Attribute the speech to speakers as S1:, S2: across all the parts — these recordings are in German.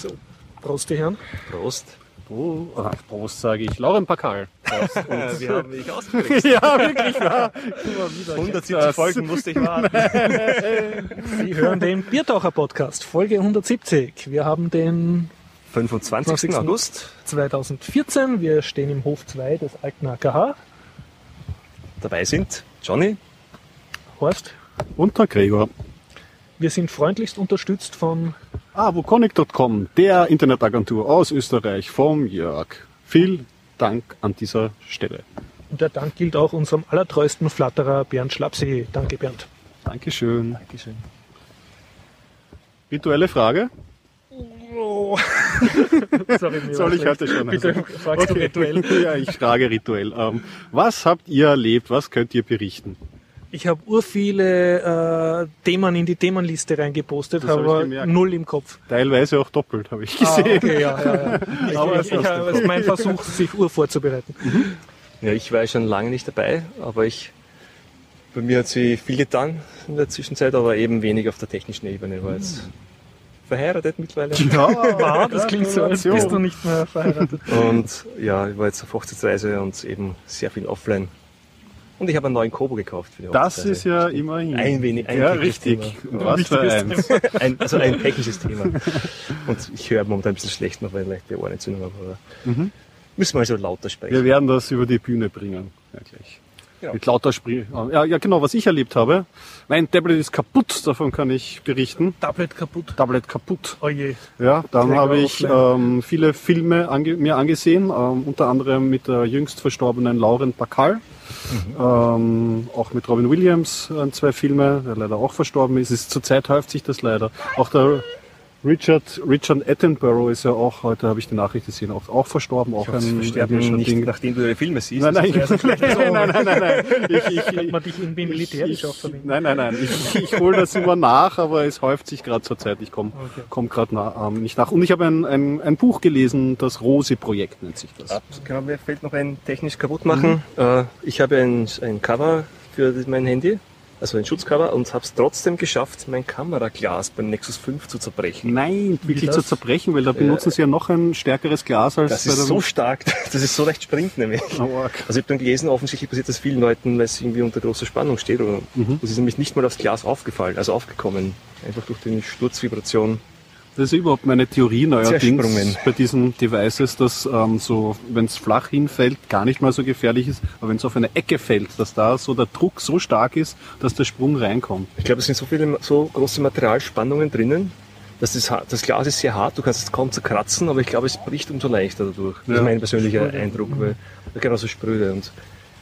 S1: So, Prost, die Herren.
S2: Prost.
S3: Oh, ah, Prost sage ich. Lauren Pakal.
S2: wir haben mich ausgekriegt.
S3: ja, wirklich wahr.
S2: 170 Folgen musste ich warten.
S1: Sie hören den Biertaucher Podcast, Folge 170. Wir haben den
S2: 25.
S1: 20.
S2: August.
S1: 2014. Wir stehen im Hof 2 des alten AKH.
S2: Dabei sind Johnny.
S1: Horst,
S3: Und der Gregor.
S1: wir sind freundlichst unterstützt von
S3: Ah, woconic.com, der Internetagentur aus Österreich vom Jörg. Vielen Dank an dieser Stelle.
S1: und der Dank gilt auch unserem allertreuesten Flatterer Bernd Schlapsee. Danke Bernd.
S3: Dankeschön.
S2: Dankeschön.
S3: Rituelle Frage?
S1: Oh. Sorry,
S3: Soll ich heute schon?
S1: Bitte
S3: also?
S1: fragst du rituell.
S3: ja, ich frage rituell. Ähm, was habt ihr erlebt? Was könnt ihr berichten?
S1: Ich habe ur viele äh, Themen in die Themenliste reingepostet,
S3: Das hab ich
S1: aber
S3: gemerkt.
S1: null im Kopf.
S3: Teilweise auch doppelt, habe ich
S1: Ah,
S3: gesehen.
S1: okay, ja, ja, ja. Ich,
S3: Aber
S1: ich,
S3: es
S1: ich,
S3: du
S1: habe- mein Versuch, sich ur vorzubereiten.
S2: Ja, ich war ja schon lange nicht dabei, aber ich, bei mir hat sich viel getan in der Zwischenzeit, aber eben wenig auf der technischen Ebene. Ich war jetzt verheiratet mittlerweile.
S1: Ah, das klingt so, als bist du nicht mehr verheiratet.
S2: Und ja, ich war jetzt auf Hochzeitsreise und eben sehr viel offline. Und ich habe einen neuen Kobo gekauft für die
S3: Das
S2: Hochzeitsreise.
S3: ist ja immerhin.
S2: Ein wenig, ein
S3: ja, richtig.
S2: Thema.
S3: Und was für eins.
S2: ein, also ein technisches Thema. Und ich höre momentan ein bisschen schlecht noch, weil ich leichte Ohrenentzündung habe. Aber
S3: Mhm.
S2: müssen wir also lauter sprechen.
S3: Wir werden das über die Bühne bringen. Ja, gleich.
S2: Genau.
S3: Mit lauter Sprich. Ja, ja, genau, was ich erlebt habe. Mein Tablet ist kaputt, davon kann ich berichten.
S1: Tablet kaputt.
S3: Tablet kaputt.
S1: Oh je.
S3: Ja, dann habe ich ähm, viele Filme ange mir angesehen, ähm, unter anderem mit der jüngst verstorbenen Lauren Bacall. Ähm, auch mit Robin Williams äh, zwei Filme, der leider auch verstorben ist. ist. Zurzeit häuft sich das leider. Auch der Richard, Richard Attenborough ist ja auch, heute habe ich die Nachricht gesehen, auch, auch verstorben. Auch
S2: Das
S3: ein
S2: versterben nicht,
S3: Ding.
S2: nachdem du die Filme siehst.
S3: Nein, nein, nein, nein, nein, nein, nein. Ich, ich,
S1: man dich irgendwie militärisch
S3: ich,
S1: auch verwenden?
S3: Nein, nein, nein. Ich, ich hole das immer nach, aber es häuft sich gerade zur Zeit. Ich komme
S1: Okay.
S3: komm gerade ähm, nicht nach. Und ich habe ein, ein, ein Buch gelesen, das Rose-Projekt nennt sich das.
S2: Genau, mir fällt noch ein technisch kaputt machen. Äh, ich habe ein, ein Cover für mein Handy, also ein Schutzcover, und habe es trotzdem geschafft, mein Kameraglas beim Nexus 5 zu zerbrechen.
S3: Nein, wirklich zu zerbrechen, weil da benutzen sie ja noch ein stärkeres Glas als
S2: Das ist so stark, das ist so leicht springt nämlich.
S3: Oh.
S2: Also ich habe dann gelesen, offensichtlich passiert das vielen Leuten, weil es irgendwie unter großer Spannung steht. Oder Das ist nämlich nicht mal aufs Glas aufgefallen, also aufgekommen. Einfach durch die Sturzvibration.
S3: Das ist überhaupt meine Theorie neuerdings bei diesen Devices, dass ähm, so, wenn es flach hinfällt, gar nicht mal so gefährlich ist, aber wenn es auf eine Ecke fällt, dass da so der Druck so stark ist, dass der Sprung reinkommt.
S2: Ich glaube, es sind so viele, so große Materialspannungen drinnen, dass das, das Glas ist sehr hart, du kannst es kaum zerkratzen, aber ich glaube, es bricht umso leichter dadurch. Das
S3: Ja.
S2: ist mein persönlicher Eindruck, weil genauso spröde. Und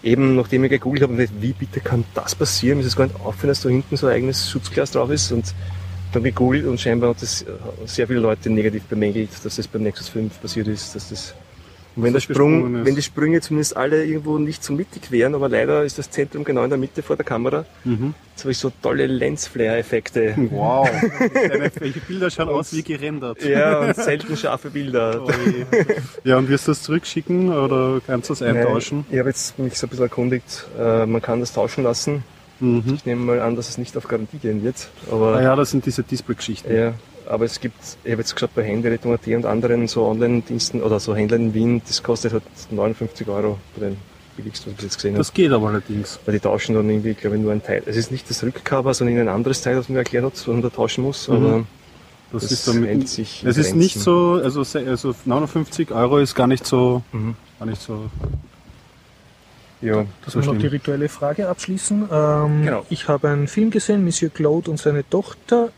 S2: eben, nachdem ich gegoogelt habe, wie bitte kann das passieren, mir ist es gar nicht aufgefallen, dass da hinten so ein eigenes Schutzglas drauf ist und dann gegoogelt und scheinbar hat das äh, sehr viele Leute negativ bemängelt, dass das beim Nexus 5 passiert ist, dass das und wenn der Sprung, wenn die Sprünge zumindest alle irgendwo nicht so mittig wären, aber leider ist das Zentrum genau in der Mitte vor der Kamera. Jetzt habe ich so tolle Lensflare-Effekte.
S3: Wow. Welche Bilder schauen aus wie gerendert.
S2: Ja, und selten scharfe Bilder.
S3: Ja, und wirst du das zurückschicken oder kannst du das eintauschen?
S2: Ich habe jetzt mich so ein bisschen erkundigt, äh, man kann das tauschen lassen.
S3: Mhm.
S2: Ich nehme mal an, dass es nicht auf Garantie gehen wird. Aber,
S3: Ah ja, das sind diese Display-Geschichten.
S2: ja, aber es gibt, ich habe jetzt geschaut bei Handyrettung.at und anderen so Online-Diensten oder so Händlern in Wien, das kostet halt 59 Euro bei den billigsten, was ich bis jetzt gesehen habe.
S3: Das geht aber allerdings.
S2: Weil die tauschen dann irgendwie, glaube ich, nur ein Teil. Es ist nicht das Rückcover, sondern ein anderes Teil, das man erklärt hat, was man da tauschen muss. Aber
S3: Das,
S2: Das
S3: ist damit,
S2: sich
S3: es ist nicht so, also, also 59 Euro ist gar nicht so,
S2: Mhm.
S3: gar nicht so.
S2: Ja,
S1: Dass
S3: So
S1: wir noch die rituelle Frage abschließen. Ähm,
S2: Genau.
S1: Ich habe einen Film gesehen, Monsieur Claude und seine Tochter.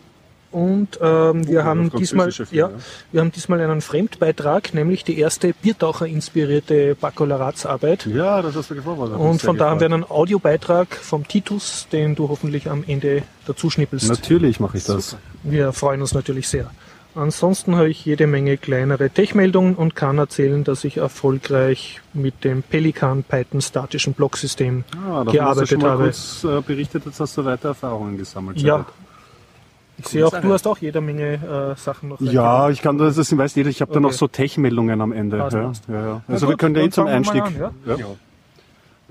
S1: Und ähm, wir
S3: Oh,
S1: haben
S3: das
S1: diesmal,
S3: Film,
S1: ja,
S3: ja.
S1: wir haben diesmal einen Fremdbeitrag, nämlich die erste Biertaucher-inspirierte Baccalaureatsarbeit.
S3: Ja, das hast du gefordert.
S1: Und von da haben wir einen Audiobeitrag vom Titus, den du hoffentlich am Ende dazu schnippelst.
S3: Natürlich mache ich das.
S1: Wir freuen uns natürlich sehr. Ansonsten habe ich jede Menge kleinere Tech-Meldungen und kann erzählen, dass ich erfolgreich mit dem Pelican Python statischen Blocksystem
S3: Ah,
S1: gearbeitet
S3: hast du schon mal
S1: habe.
S3: kurz äh, berichtet, jetzt hast du weiter Erfahrungen gesammelt.
S1: Ja. Ich sehe auch,
S2: Sache.
S1: du hast auch jede Menge äh, Sachen noch.
S3: Ja, ich kann das, das weiß jeder, ich habe dann
S1: Okay.
S3: noch so Tech-Meldungen am Ende.
S1: Passt,
S3: ja,
S1: passt.
S3: ja, Also
S1: gut,
S3: wir können ja eh zum Einstieg.
S1: an, ja?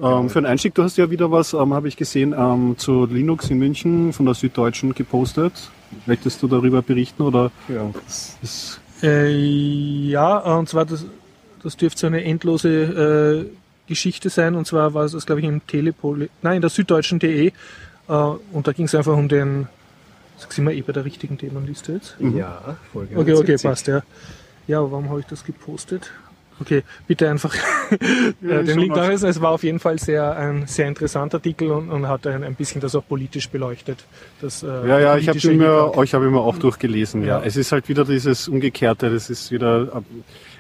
S3: Ähm, für den Einstieg, du hast ja wieder was, ähm, habe ich gesehen, ähm, zu Linux in München von der Süddeutschen gepostet. Möchtest du darüber berichten oder
S2: ja,
S1: Äh, ja, und zwar das, das dürfte so eine endlose äh, Geschichte sein. Und zwar war es, das, glaube ich, im Telepol, nein, in der Süddeutschen.de. Äh, und da ging es einfach um den, sind wir eh bei der richtigen Themenliste jetzt?
S2: Ja, Folge
S1: Okay, okay,
S2: 70.
S1: passt, ja. Ja, warum habe ich das gepostet? Okay, bitte einfach äh, den Link
S3: was.
S1: nachlesen. Es war auf jeden Fall sehr, ein sehr interessanter Artikel und, und hat ein, ein bisschen das auch politisch beleuchtet. Das, äh,
S3: Ja, ja, ich habe
S1: Hintergrund.
S3: euch habe ich mir auch durchgelesen. Ja.
S1: Ja.
S3: es ist halt wieder dieses Umgekehrte. Das ist wieder,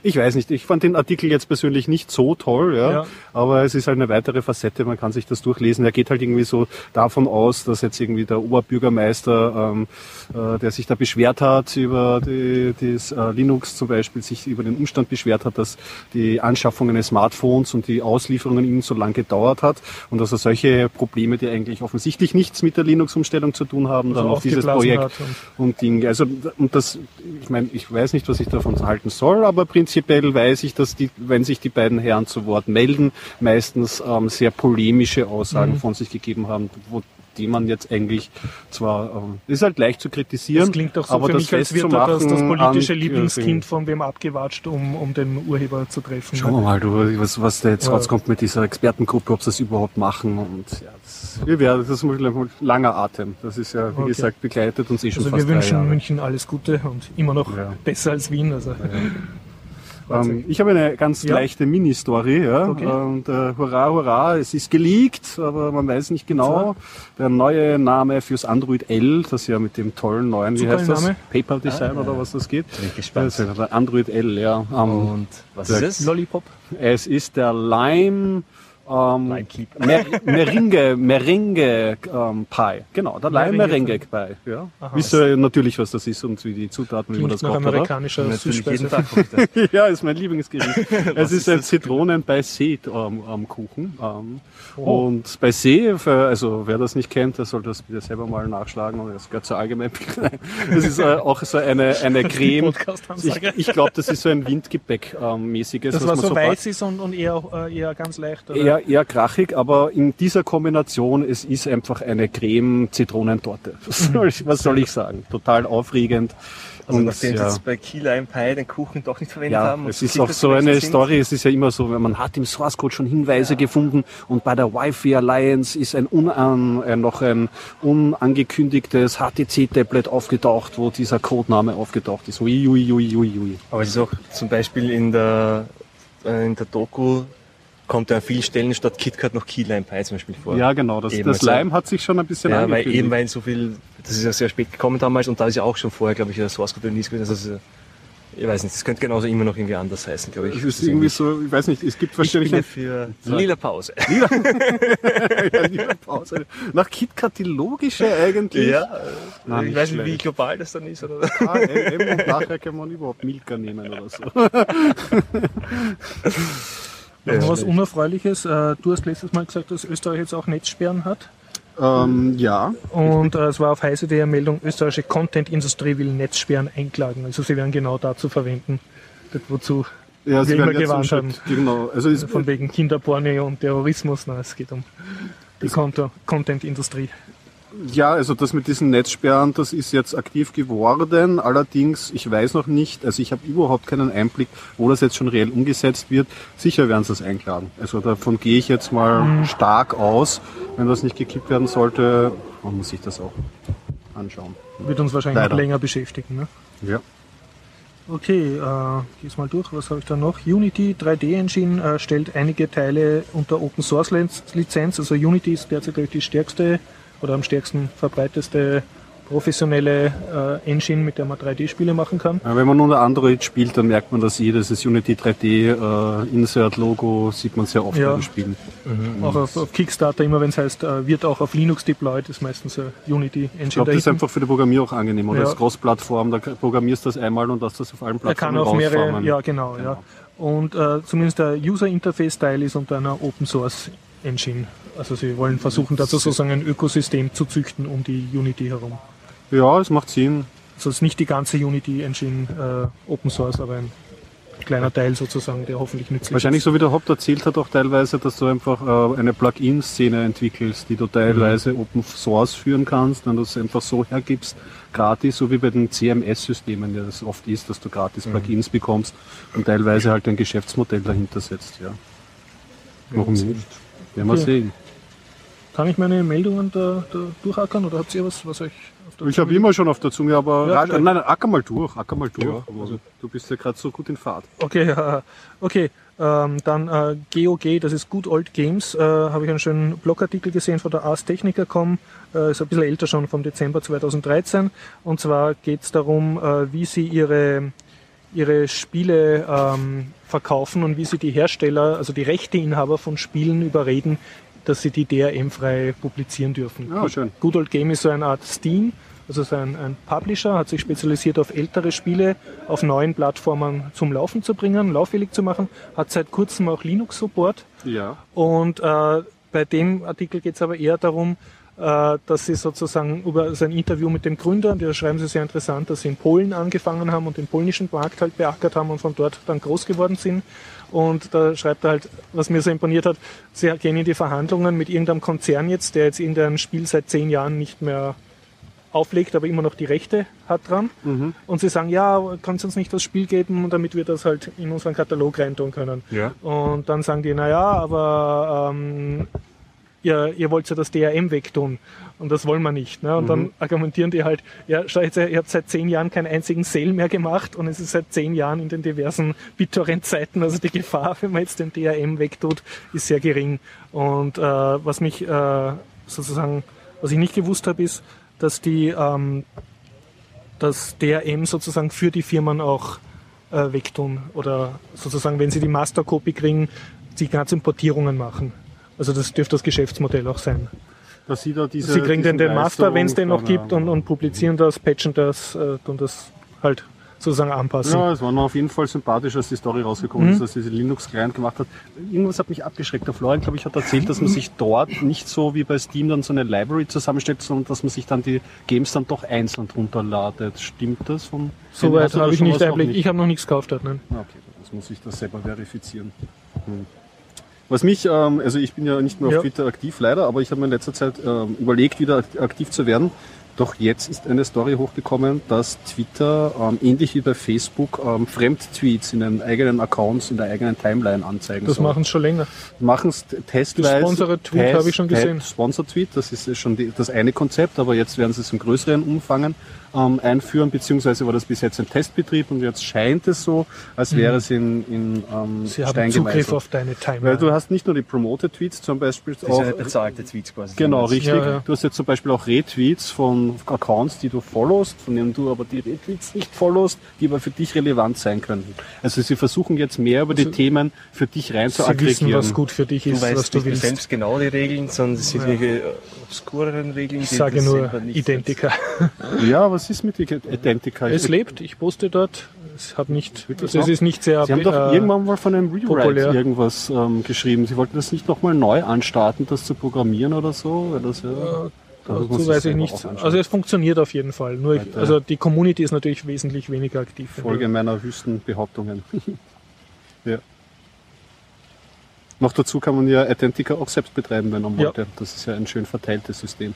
S3: ich weiß nicht. Ich fand den Artikel jetzt persönlich nicht so toll, ja,
S1: Ja.
S3: aber es ist halt eine weitere Facette. Man kann sich das durchlesen. Er geht halt irgendwie so davon aus, dass jetzt irgendwie der Oberbürgermeister, ähm, äh, der sich da beschwert hat über die, das äh, Linux zum Beispiel, sich über den Umstand beschwert hat, dass die Anschaffung eines Smartphones und die Auslieferungen ihm so lange gedauert hat und dass er solche Probleme, die eigentlich offensichtlich nichts mit der Linux-Umstellung zu tun haben, dann
S1: Also
S3: auf dieses Projekt
S1: und-
S3: und Ding. Also und das, ich meine, ich weiß nicht, was ich davon halten soll, aber prinzipiell weiß ich, dass die, wenn sich die beiden Herren zu Wort melden, meistens ähm, sehr polemische Aussagen
S1: Mhm.
S3: von sich gegeben haben, wo die man jetzt eigentlich zwar ähm, ist halt leicht zu kritisieren,
S1: Das klingt doch so
S3: aber
S1: für
S3: das
S1: mich, als wird da das, das politische
S3: an-
S1: Lieblingskind von wem abgewatscht, um, um den Urheber zu treffen.
S3: Schauen wir mal, du, was, was da jetzt
S1: Ja.
S3: rauskommt mit dieser Expertengruppe, ob sie das überhaupt machen. Und ja, das, wir werden, das ist ein langer Atem. Das ist ja, wie
S1: Okay.
S3: gesagt, begleitet uns eh schon
S1: Also
S3: fast
S1: wir wünschen. München alles Gute und immer noch
S3: Ja.
S1: besser als Wien. Also.
S3: Ähm, ich habe eine ganz
S1: Ja.
S3: leichte Mini-Story. Ja?
S1: Okay.
S3: Und äh, hurra, hurra, es ist geleakt, aber man weiß nicht genau. Der neue Name fürs Android L, das ja mit dem tollen neuen, wie heißt das?
S1: Name?
S3: PayPal Design oder was das geht.
S2: Bin ich gespannt.
S3: Das Android L, ja. Ähm,
S2: Und was ist es?
S1: Lollipop.
S3: es ist der Lime ähm. Mer Meringue, Meringue ähm, Pie. Genau, der Lime
S1: Meringue
S3: Pie. Ja.
S1: Aha.
S3: Wisst ihr natürlich, was das ist und wie die Zutaten, wie man das kocht, oder?
S1: amerikanischer
S2: Natürlich jeden
S1: Süßspeise.
S2: Tag kocht er.
S3: Ja, ist mein Lieblingsgericht. es ist
S2: ist
S3: ein
S2: das?
S3: Zitronen bei See ähm, ähm, Kuchen. Ähm,
S1: Oh.
S3: Und bei See, also wer das nicht kennt, der soll das bitte selber mal nachschlagen. Und das gehört zur allgemeinen Das ist äh, auch so eine, eine Creme. Ich, ich glaube, das ist so ein Windgebäck ähm, mäßiges.
S1: Das
S3: was
S1: war
S3: man
S1: so weiß ist und, und eher, äh, eher ganz leicht. Oder?
S3: Eher, eher krachig, aber in dieser Kombination, es ist einfach eine Creme-Zitronentorte. Was soll, ich, was soll ich sagen? Total aufregend.
S2: Also
S3: Und,
S2: nachdem sie
S3: ja.
S2: jetzt bei Key Lime Pie den Kuchen doch nicht verwendet
S3: Ja,
S2: haben.
S3: es ist auch so eine
S2: sind.
S3: Story, es ist ja immer so, wenn man hat im Source Code schon Hinweise gefunden und bei der Wi-Fi Alliance ist ein, unan, äh, noch ein unangekündigtes HTC-Tablet aufgetaucht, wo dieser Codename aufgetaucht ist. Ui, ui, ui, ui, ui.
S2: Aber es ist auch zum Beispiel in der, äh, in der Doku kommt ja an vielen Stellen statt KitKat noch Key Lime Pie zum Beispiel vor.
S3: Ja, genau, das,
S2: Eben,
S3: das
S2: also-
S3: Lime hat sich schon ein bisschen
S2: Ja, weil eben weil so viel, das ist ja sehr spät gekommen damals und da ist ja auch schon vorher, glaube ich, der Source Code gewesen. Also, ich weiß nicht, das könnte genauso immer noch irgendwie anders heißen, glaube ich.
S3: es ist
S2: Das
S3: irgendwie so, ich weiß nicht, es gibt
S2: ich bin
S3: wahrscheinlich
S2: dafür lila Pause.
S3: eine liebe Pause. Nach KitKat die logische eigentlich.
S2: Ja,
S3: Na,
S2: ich
S3: nicht
S2: weiß nicht, wie global das dann ist. Oder?
S3: Ah, eben, und nachher kann man überhaupt Milka nehmen oder so.
S1: Noch was Unerfreuliches. Äh, Du hast letztes Mal gesagt, dass Österreich jetzt auch Netzsperren hat.
S3: ähm, ja,
S1: Und äh, es war auf heise die Meldung, österreichische Content-Industrie will Netzsperren einklagen. Also sie werden genau dazu verwenden, das, wozu
S3: Ja, sie
S1: wir immer gewarnt haben.
S3: Genau. Also
S1: Von wegen Kinderporno und Terrorismus. Nein, es geht um die Content-Industrie.
S3: Ja, also das mit diesen Netzsperren, das ist jetzt aktiv geworden. Allerdings, ich weiß noch nicht, also ich habe überhaupt keinen Einblick, wo das jetzt schon reell umgesetzt wird. Sicher werden sie es einklagen. Also davon gehe ich jetzt mal stark aus. Wenn das nicht gekippt werden sollte, man muss sich das auch anschauen.
S1: Wird uns wahrscheinlich
S3: Leider.
S1: noch länger beschäftigen. Ne?
S3: Ja.
S1: Okay, äh, geh's mal durch. Was habe ich da noch? Unity 3D Engine äh, stellt einige Teile unter Open Source Liz- Lizenz. Also Unity ist derzeit glaube ich, die stärkste oder am stärksten verbreiteste professionelle äh, Engine, mit der man 3D-Spiele machen kann.
S3: Ja, Wenn man unter Android spielt, dann merkt man das eh, das ist Unity 3D, äh, Insert-Logo, sieht man sehr oft
S1: Ja.
S3: den Spielen.
S1: Auch auf, auf Kickstarter, immer wenn es heißt, äh, wird auch auf Linux deployed, ist meistens eine Unity Engine
S3: Ich glaube, das ist einfach für die Programmierer auch angenehm. Oder
S1: Ja.
S3: als Cross-Plattform, da programmierst du das einmal und lässt das auf allen
S1: Er kann
S3: Plattformen
S1: auf mehrere, ja genau, ja. Und äh, zumindest der User Interface Teil ist unter einer Open Source Engine. Also sie wollen versuchen, dazu sozusagen ein Ökosystem zu züchten um die Unity herum.
S3: ja, es macht Sinn.
S1: Also es ist nicht die ganze Unity Engine äh, Open Source, aber ein kleiner Teil sozusagen, der hoffentlich nützlich
S3: Wahrscheinlich
S1: ist.
S3: so wie der Haupt erzählt hat auch teilweise, dass du einfach äh, eine Plugin-Szene entwickelst, die du teilweise Open Source führen kannst, wenn du es einfach so hergibst, gratis, so wie bei den CMS-Systemen, ja das oft ist, dass du gratis Plugins bekommst und teilweise halt ein Geschäftsmodell dahinter setzt. Ja. Warum nicht? Werden wir
S1: Okay.
S3: sehen.
S1: Kann ich meine Meldungen da, da durchackern oder habt ihr was, was euch auf der
S3: Ich habe
S1: Zunge
S3: immer schon auf der Zunge, aber
S1: Ja,
S3: nein, nein, acker mal durch, acker mal durch.
S2: Ja,
S3: aber
S2: also-
S3: du bist ja gerade so gut in Fahrt.
S1: Okay, äh, okay. Ähm, dann äh, GOG, das ist Good Old Games, äh, habe ich einen schönen Blogartikel gesehen von der Ars Technica.com, äh, ist ein bisschen älter schon, vom Dezember 2013. Und zwar geht es darum, äh, wie sie ihre, ihre Spiele ähm, verkaufen und wie sie die Hersteller, also die Rechteinhaber von Spielen überreden, dass sie die DRM-frei publizieren dürfen.
S3: Ja, schön.
S1: Good Old Game ist so eine Art Steam, also so ein, ein Publisher, hat sich spezialisiert auf ältere Spiele auf neuen Plattformen zum Laufen zu bringen, lauffähig zu machen, hat seit kurzem auch Linux-Support
S3: Ja.
S1: und äh, bei dem Artikel geht es aber eher darum, dass sie sozusagen über sein Interview mit dem Gründer, da schreiben sie sehr interessant, dass sie in Polen angefangen haben und den polnischen Markt halt beackert haben und von dort dann groß geworden sind. Und da schreibt er halt, was mir so imponiert hat, sie gehen in die Verhandlungen mit irgendeinem Konzern jetzt, der jetzt irgendein Spiel seit zehn Jahren nicht mehr auflegt, aber immer noch die Rechte hat dran. Und sie sagen, ja, kannst du uns nicht das Spiel geben, damit wir das halt in unseren Katalog reintun können.
S3: Ja.
S1: Und dann sagen die, naja, aber ähm, ihr, ihr wollt ja das DRM wegtun. Und das wollen wir nicht. Ne? Und dann argumentieren die halt, ja, schau jetzt, ihr habt seit zehn Jahren keinen einzigen Sale mehr gemacht und es ist seit zehn Jahren in den diversen BitTorrent-Seiten. Also die Gefahr, wenn man jetzt den DRM wegtut, ist sehr gering. Und äh, was mich äh, sozusagen, was ich nicht gewusst habe, ist, dass die ähm, das DRM sozusagen für die Firmen auch äh, wegtun oder sozusagen, wenn sie die Mastercopy kriegen, die ganzen Portierungen machen. Also das dürfte das Geschäftsmodell auch sein.
S3: Dass sie da diese.
S1: sie kriegen dann den Master, wenn es den noch gibt, und, und publizieren das, patchen das äh, und das halt sozusagen anpassen.
S3: Ja, es war mir auf jeden Fall sympathisch, als die Story rausgekommen
S1: Mhm.
S3: ist, dass diese Linux-Client gemacht hat. Irgendwas hat mich abgeschreckt. Der Florian, glaube ich, hat erzählt, dass man sich dort nicht so wie bei Steam dann so eine Library zusammenstellt, sondern dass man sich dann die Games dann doch einzeln drunter ladet. Stimmt das? Von, du da
S1: habe ich nicht Einblick. Ich habe noch nichts gekauft dort. Nein.
S3: Ah, Okay, das muss ich das selber verifizieren. Hm. Was mich, ähm, also ich bin ja nicht mehr auf
S1: Ja.
S3: Twitter aktiv leider, aber ich habe mir in letzter Zeit ähm, überlegt, wieder akt- aktiv zu werden. Doch jetzt ist eine Story hochgekommen, dass Twitter ähm, ähnlich wie bei Facebook ähm, Fremdtweets in den eigenen Accounts, in der eigenen Timeline anzeigen
S1: Das
S3: soll.
S1: machen sie schon länger.
S3: machen es testweise.
S1: Das Sponsored Tweet
S3: Test-
S1: habe ich schon gesehen.
S3: Sponsor Tweet, das ist ja schon die, das eine Konzept, aber jetzt werden sie es im größeren Umfang ähm, einführen, beziehungsweise war das bis jetzt ein Testbetrieb und jetzt scheint es so, als wäre es in, in ähm,
S1: Mhm. Sie haben
S3: Stein
S1: Zugriff
S3: gemeißelt.
S1: auf deine
S3: Weil du
S1: Timeline.
S3: hast nicht nur die Promoted Tweets zum Beispiel,
S2: Das
S3: auch,
S2: eine bezahlte Tweets quasi.
S3: Genau, richtig.
S1: Ja, ja.
S3: Du hast jetzt zum Beispiel auch Retweets von Accounts, die du followst, von denen du aber die Retweets nicht followst, die aber für dich relevant sein könnten. Also sie versuchen jetzt mehr über die Themen für dich rein zu
S1: Sie wissen, was gut für dich
S2: Du
S1: ist, was
S2: weißt
S1: du
S2: nicht mehr
S1: willst.
S2: selbst genau die Regeln, sondern es sind irgendwelche äh, obskureren Regeln.
S1: Ich
S2: die
S1: sage
S2: das
S1: nur Identica.
S3: Ja, was ist mit Identica?
S1: Es lebt, ich poste dort. Es hat nicht,
S3: Wirklich
S1: also ist nicht sehr
S3: Sie haben doch
S1: äh,
S3: irgendwann mal von einem Rewrite
S1: populär.
S3: irgendwas ähm, geschrieben. Sie wollten das nicht nochmal neu anstarten, das zu programmieren oder so? Weil das ja, das muss
S1: Dazu weiß ich
S3: selber
S1: nicht.
S3: auch anschauen.
S1: Also es funktioniert auf jeden Fall. Nur ich, also die Community ist natürlich wesentlich weniger aktiv.
S3: Folge meiner wüsten Behauptungen. ja. Noch dazu kann man ja Identica auch selbst betreiben, wenn man
S1: Ja.
S3: wollte. Das ist ja ein schön verteiltes System.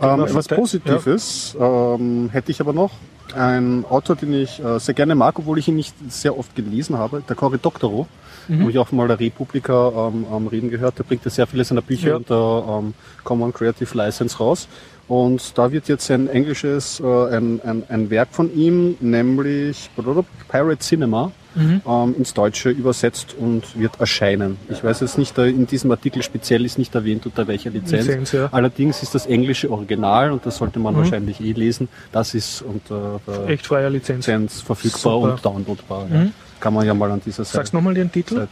S3: Ähm,
S1: verteilt-
S3: Positives ähm, hätte ich aber noch. Ein Autor, den ich äh, sehr gerne mag, obwohl ich ihn nicht sehr oft gelesen habe, der Cory Doctorow,
S1: Mhm.
S3: wo ich auch mal der Republika ähm, ähm, reden gehört. Der bringt ja sehr viele seiner Bücher
S1: Ja.
S3: unter ähm, Common Creative License raus. Und da wird jetzt ein englisches, äh, ein, ein, ein Werk von ihm, nämlich Pirate Cinema,
S1: Mhm.
S3: ähm, ins Deutsche übersetzt und wird erscheinen. Ich weiß jetzt nicht, in diesem Artikel speziell ist nicht erwähnt, unter welcher Lizenz.
S1: Lizenz, ja.
S3: Allerdings ist das englische Original und das sollte man
S1: Mhm.
S3: wahrscheinlich eh lesen. Das ist unter der
S1: Echt freier Lizenz.
S3: Lizenz verfügbar
S1: Super.
S3: und downloadbar. Ja. Kann man ja mal an dieser Seite.
S1: Sag's nochmal den Titel.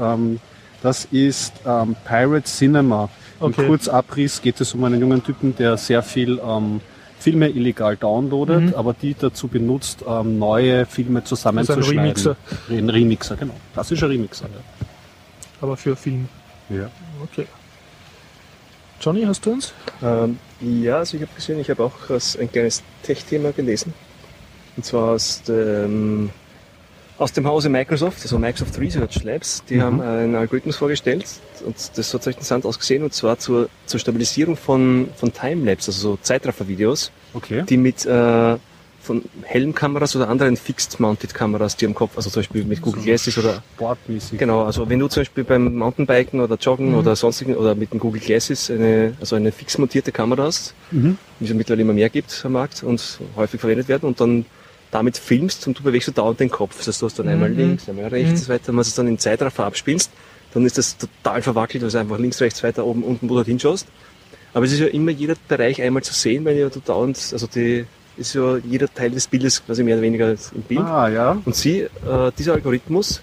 S3: Ähm, das ist ähm, Pirate Cinema. Im
S1: Okay.
S3: Kurzabriss geht es um einen jungen Typen, der sehr viel ähm, Filme illegal downloadet,
S1: Mhm.
S3: aber die dazu benutzt, ähm, neue Filme zusammenzuschneiden.
S1: Remixer.
S3: Ein Remixer, genau. Klassischer Remixer.
S1: Aber für Film.
S3: Ja.
S1: Okay. Johnny, hast du uns?
S2: Ähm, ja, also ich habe gesehen, ich habe auch ein kleines Tech-Thema gelesen. Und zwar aus dem, aus dem Hause Microsoft, also Microsoft Research Labs. Die haben einen Algorithmus vorgestellt und das hat recht interessant ausgesehen und zwar zur, zur Stabilisierung von, von Timelapse, also so Zeitraffer-Videos,
S3: Okay.
S2: die mit äh, von Helmkameras oder anderen Fixed-Mounted-Kameras, die am Kopf, also zum Beispiel mit Google Glasses oder
S3: Sportmäßig.
S2: Genau, also wenn du zum Beispiel beim Mountainbiken oder Joggen oder sonstigen oder mit dem Google Glasses eine, also eine fix montierte Kamera hast,
S3: Mhm.
S2: wie es mittlerweile immer mehr gibt am Markt und häufig verwendet werden und dann damit filmst und du bewegst du dauernd den Kopf. Das heißt, du hast dann einmal links, einmal rechts und so weiter. Wenn du es dann im Zeitraffer abspielst, dann ist das total verwackelt, also einfach links, rechts, weiter, oben, unten, wo du halt hinschaust. Aber es ist ja immer jeder Bereich einmal zu sehen, weil ja du dauernd, also die, ist ja jeder Teil des Bildes quasi mehr oder weniger im Bild.
S3: Ah, ja.
S2: Und sie, äh, dieser Algorithmus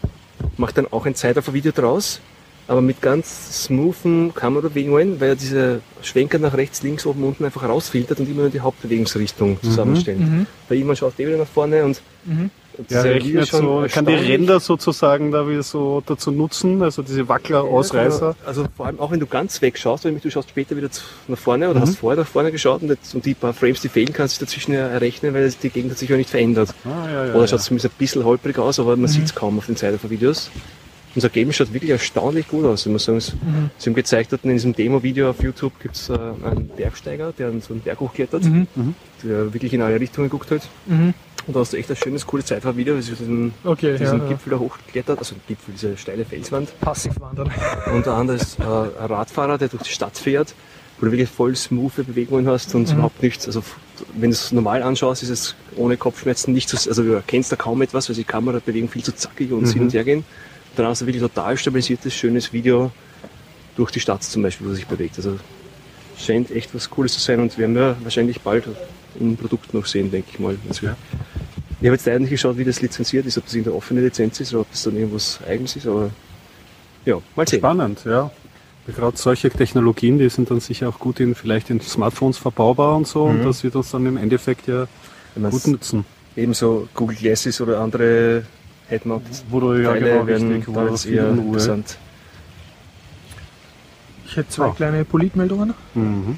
S2: macht dann auch ein Zeitraffer-Video draus, aber mit ganz smoothen Kamerabewegungen, weil er diese Schwenker nach rechts, links, oben, unten einfach rausfiltert und immer nur die Hauptbewegungsrichtung zusammenstellt. Bei ihm schaut der wieder nach vorne und
S1: Mhm.
S3: Ja,
S2: schon
S3: so, kann die. Ränder sozusagen da wieder so dazu nutzen, also diese Wackler, Ausreißer.
S2: Also vor allem auch wenn du ganz weg schaust, nämlich du schaust später wieder nach vorne oder hast vorher nach vorne geschaut und, jetzt, und die paar Frames, die fehlen, kannst du dazwischen ja errechnen, weil die Gegend hat sich ja nicht verändert.
S3: Ah, ja, ja,
S2: Oder
S3: ja.
S2: schaut zumindest ein bisschen holprig aus, aber man sieht es kaum auf den Zeitraffer-Videos. Unser Game schaut wirklich erstaunlich gut aus. Ich muss sagen, es- sie haben gezeigt, dort in diesem Demo-Video auf YouTube gibt es äh, einen Bergsteiger, der so einen Berg hochklettert, der wirklich in alle Richtungen guckt hat.
S1: Mhm.
S2: Und da hast du echt ein schönes, cooles Zeitraffer-Video, wie sie diesen,
S1: Okay,
S2: diesen
S1: ja.
S2: Gipfel da hochklettert, also Gipfel, diese steile Felswand.
S1: Passiv wandern.
S2: Und der andere ist äh, ein Radfahrer, der durch die Stadt fährt, wo du wirklich voll smooth Bewegungen hast und überhaupt nichts. Also wenn du es normal anschaust, ist es ohne Kopfschmerzen nicht so, also du erkennst da kaum etwas, weil die Kamerabewegung viel zu zackig und hin und her gehen. Dann hast du wirklich total stabilisiertes, schönes Video durch die Stadt zum Beispiel, wo sich bewegt. Also scheint echt was Cooles zu sein und werden wir wahrscheinlich bald im Produkt noch sehen, denke ich mal. Also, Ich habe jetzt leider nicht geschaut, wie das lizenziert ist, ob das in der offenen Lizenz ist oder ob das dann irgendwas eigens ist, aber ja, mal sehen.
S3: Spannend, ja. Gerade solche Technologien, die sind dann sicher auch gut in vielleicht in Smartphones verbaubar und so und das wird uns dann im Endeffekt ja gut nutzen.
S2: ebenso Google Glasses oder andere Headmounted
S3: Wo du ja
S2: Teile
S3: genau
S2: werden
S3: richtig, wo
S2: da
S3: du
S2: jetzt
S3: das wieder
S2: eher interessant.
S1: Ich hätte zwei
S3: Ah.
S1: kleine Politmeldungen.
S3: Mhm.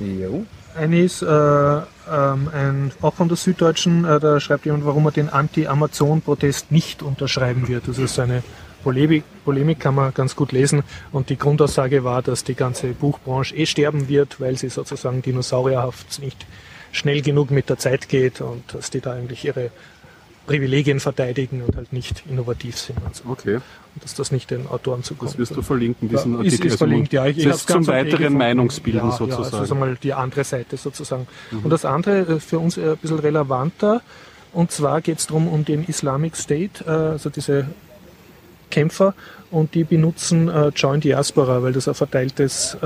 S2: Jo.
S1: Eine ist äh, ähm, ein, auch von der Süddeutschen, äh, da schreibt jemand, warum er den Anti-Amazon-Protest nicht unterschreiben wird. Das ist eine Polemik, Polemik, kann man ganz gut lesen. Und die Grundaussage war, dass die ganze Buchbranche eh sterben wird, weil sie sozusagen dinosaurierhaft nicht schnell genug mit der Zeit geht und dass die da eigentlich ihre Privilegien verteidigen und halt nicht innovativ sind. Und, so.
S3: Okay,
S1: und dass das nicht den Autoren zukommt.
S3: das wirst du verlinken, diesen
S1: Ja,
S3: Artikel.
S1: Ist, ist
S3: Also
S1: verlinkt, ja. Ich, ich
S3: das
S1: hab's
S3: ist zum weiteren. Meinungsbilden
S1: ja, Ja, also
S3: sozusagen. Mhm.
S1: sagen wir mal die andere Seite sozusagen. Und das andere äh, für uns äh, ein bisschen relevanter. Und zwar geht es darum, um den Islamic State, äh, also diese Kämpfer. Und die benutzen äh, Join Diaspora, weil das ein verteiltes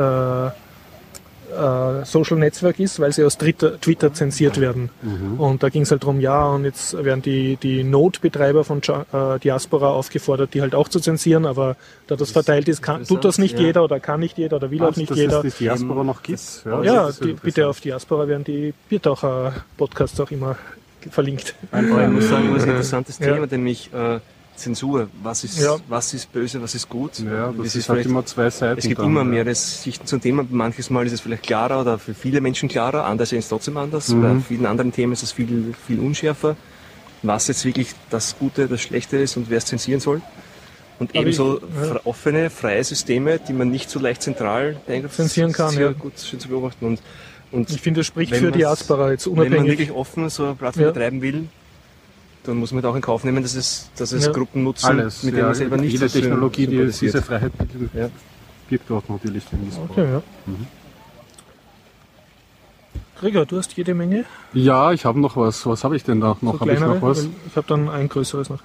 S1: äh, äh, Social Netzwerk ist, weil sie aus Twitter, Twitter zensiert werden.
S3: Mhm.
S1: Und da ging es halt darum, ja, und jetzt werden die, die Node-Betreiber von äh, Diaspora aufgefordert, die halt auch zu zensieren, aber da das verteilt ist, kann, tut das nicht
S2: ja.
S1: jeder oder kann nicht jeder oder will auch
S3: Was,
S1: nicht
S3: dass
S1: jeder.
S3: es die Diaspora noch gibt.
S2: Ja,
S1: Ja,
S3: das ist
S1: die, bitte auf Diaspora werden die Biertaucher-Podcasts auch immer verlinkt.
S2: Aber ich muss sagen, was ein interessantes
S1: Ja.
S2: Thema, nämlich äh, Zensur. Was ist,
S1: Ja.
S2: was ist böse, was ist gut?
S3: Ja, das,
S2: ist
S3: ist halt immer zwei Seiten.
S2: Es gibt
S3: dann,
S2: immer
S3: ja.
S2: mehrere Sichten zum Thema. Manches Mal ist es vielleicht klarer oder für viele Menschen klarer, andere sehen es trotzdem anders.
S3: Mhm.
S2: Bei vielen anderen Themen ist es viel, viel unschärfer, was jetzt wirklich das Gute, das Schlechte ist und wer es zensieren soll. Und
S1: Aber
S2: ebenso
S1: ich- ja.
S2: offene, freie Systeme, die man nicht so leicht zentral
S1: Zensieren kann,
S2: Sehr
S1: ja.
S2: gut schön zu beobachten. Und, und
S1: Ich finde, das spricht für
S2: man's-
S1: Diaspora jetzt
S2: wenn man
S1: unabhängig.
S2: wirklich offen so eine Plattform
S1: Ja.
S2: betreiben will, dann muss man da auch in Kauf nehmen, dass es, dass es
S1: Ja.
S2: Gruppen nutzen,
S3: Alles.
S2: mit denen
S3: ja,
S2: man selber nicht
S3: jede Technologie, die diese Freiheit bietet,
S2: Ja.
S3: birgt auch natürlich den Missbrauch.
S1: Okay, ja. Gregor, du hast jede Menge
S3: Ja, ich habe noch was. Was habe ich denn da noch?
S1: so
S3: habe ich noch was?
S1: Ich habe dann ein größeres noch.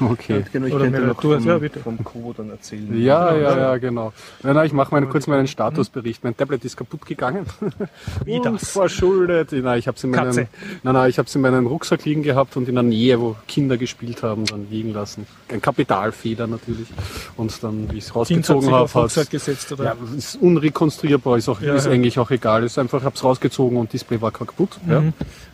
S3: Okay.
S2: Genau, ich
S1: Oder
S2: noch
S1: du hast-
S2: vom,
S1: ja, bitte.
S2: vom Co dann erzählen.
S3: Ja, ja, ja, genau. Na, na, ich mache mal kurz meinen Statusbericht. Mein Tablet ist kaputt gegangen.
S1: Wie
S3: Und
S1: das?
S3: Verschuldet. Na, ich habe in
S1: Katze.
S3: meinem, nein, nein, ich habe in meinem Rucksack liegen gehabt und in der Nähe, wo Kinder gespielt haben, dann liegen lassen. Ein Kapitalfehler natürlich. Und dann, wie ich es rausgezogen habe, hat
S1: gesetzt, oder?
S3: ja, es ist unrekonstruierbar, ist, auch,
S1: Ja,
S3: ist
S1: ja.
S3: eigentlich auch egal. Es ist einfach, ich habe es rausgezogen und Display war kaputt.
S1: Mhm.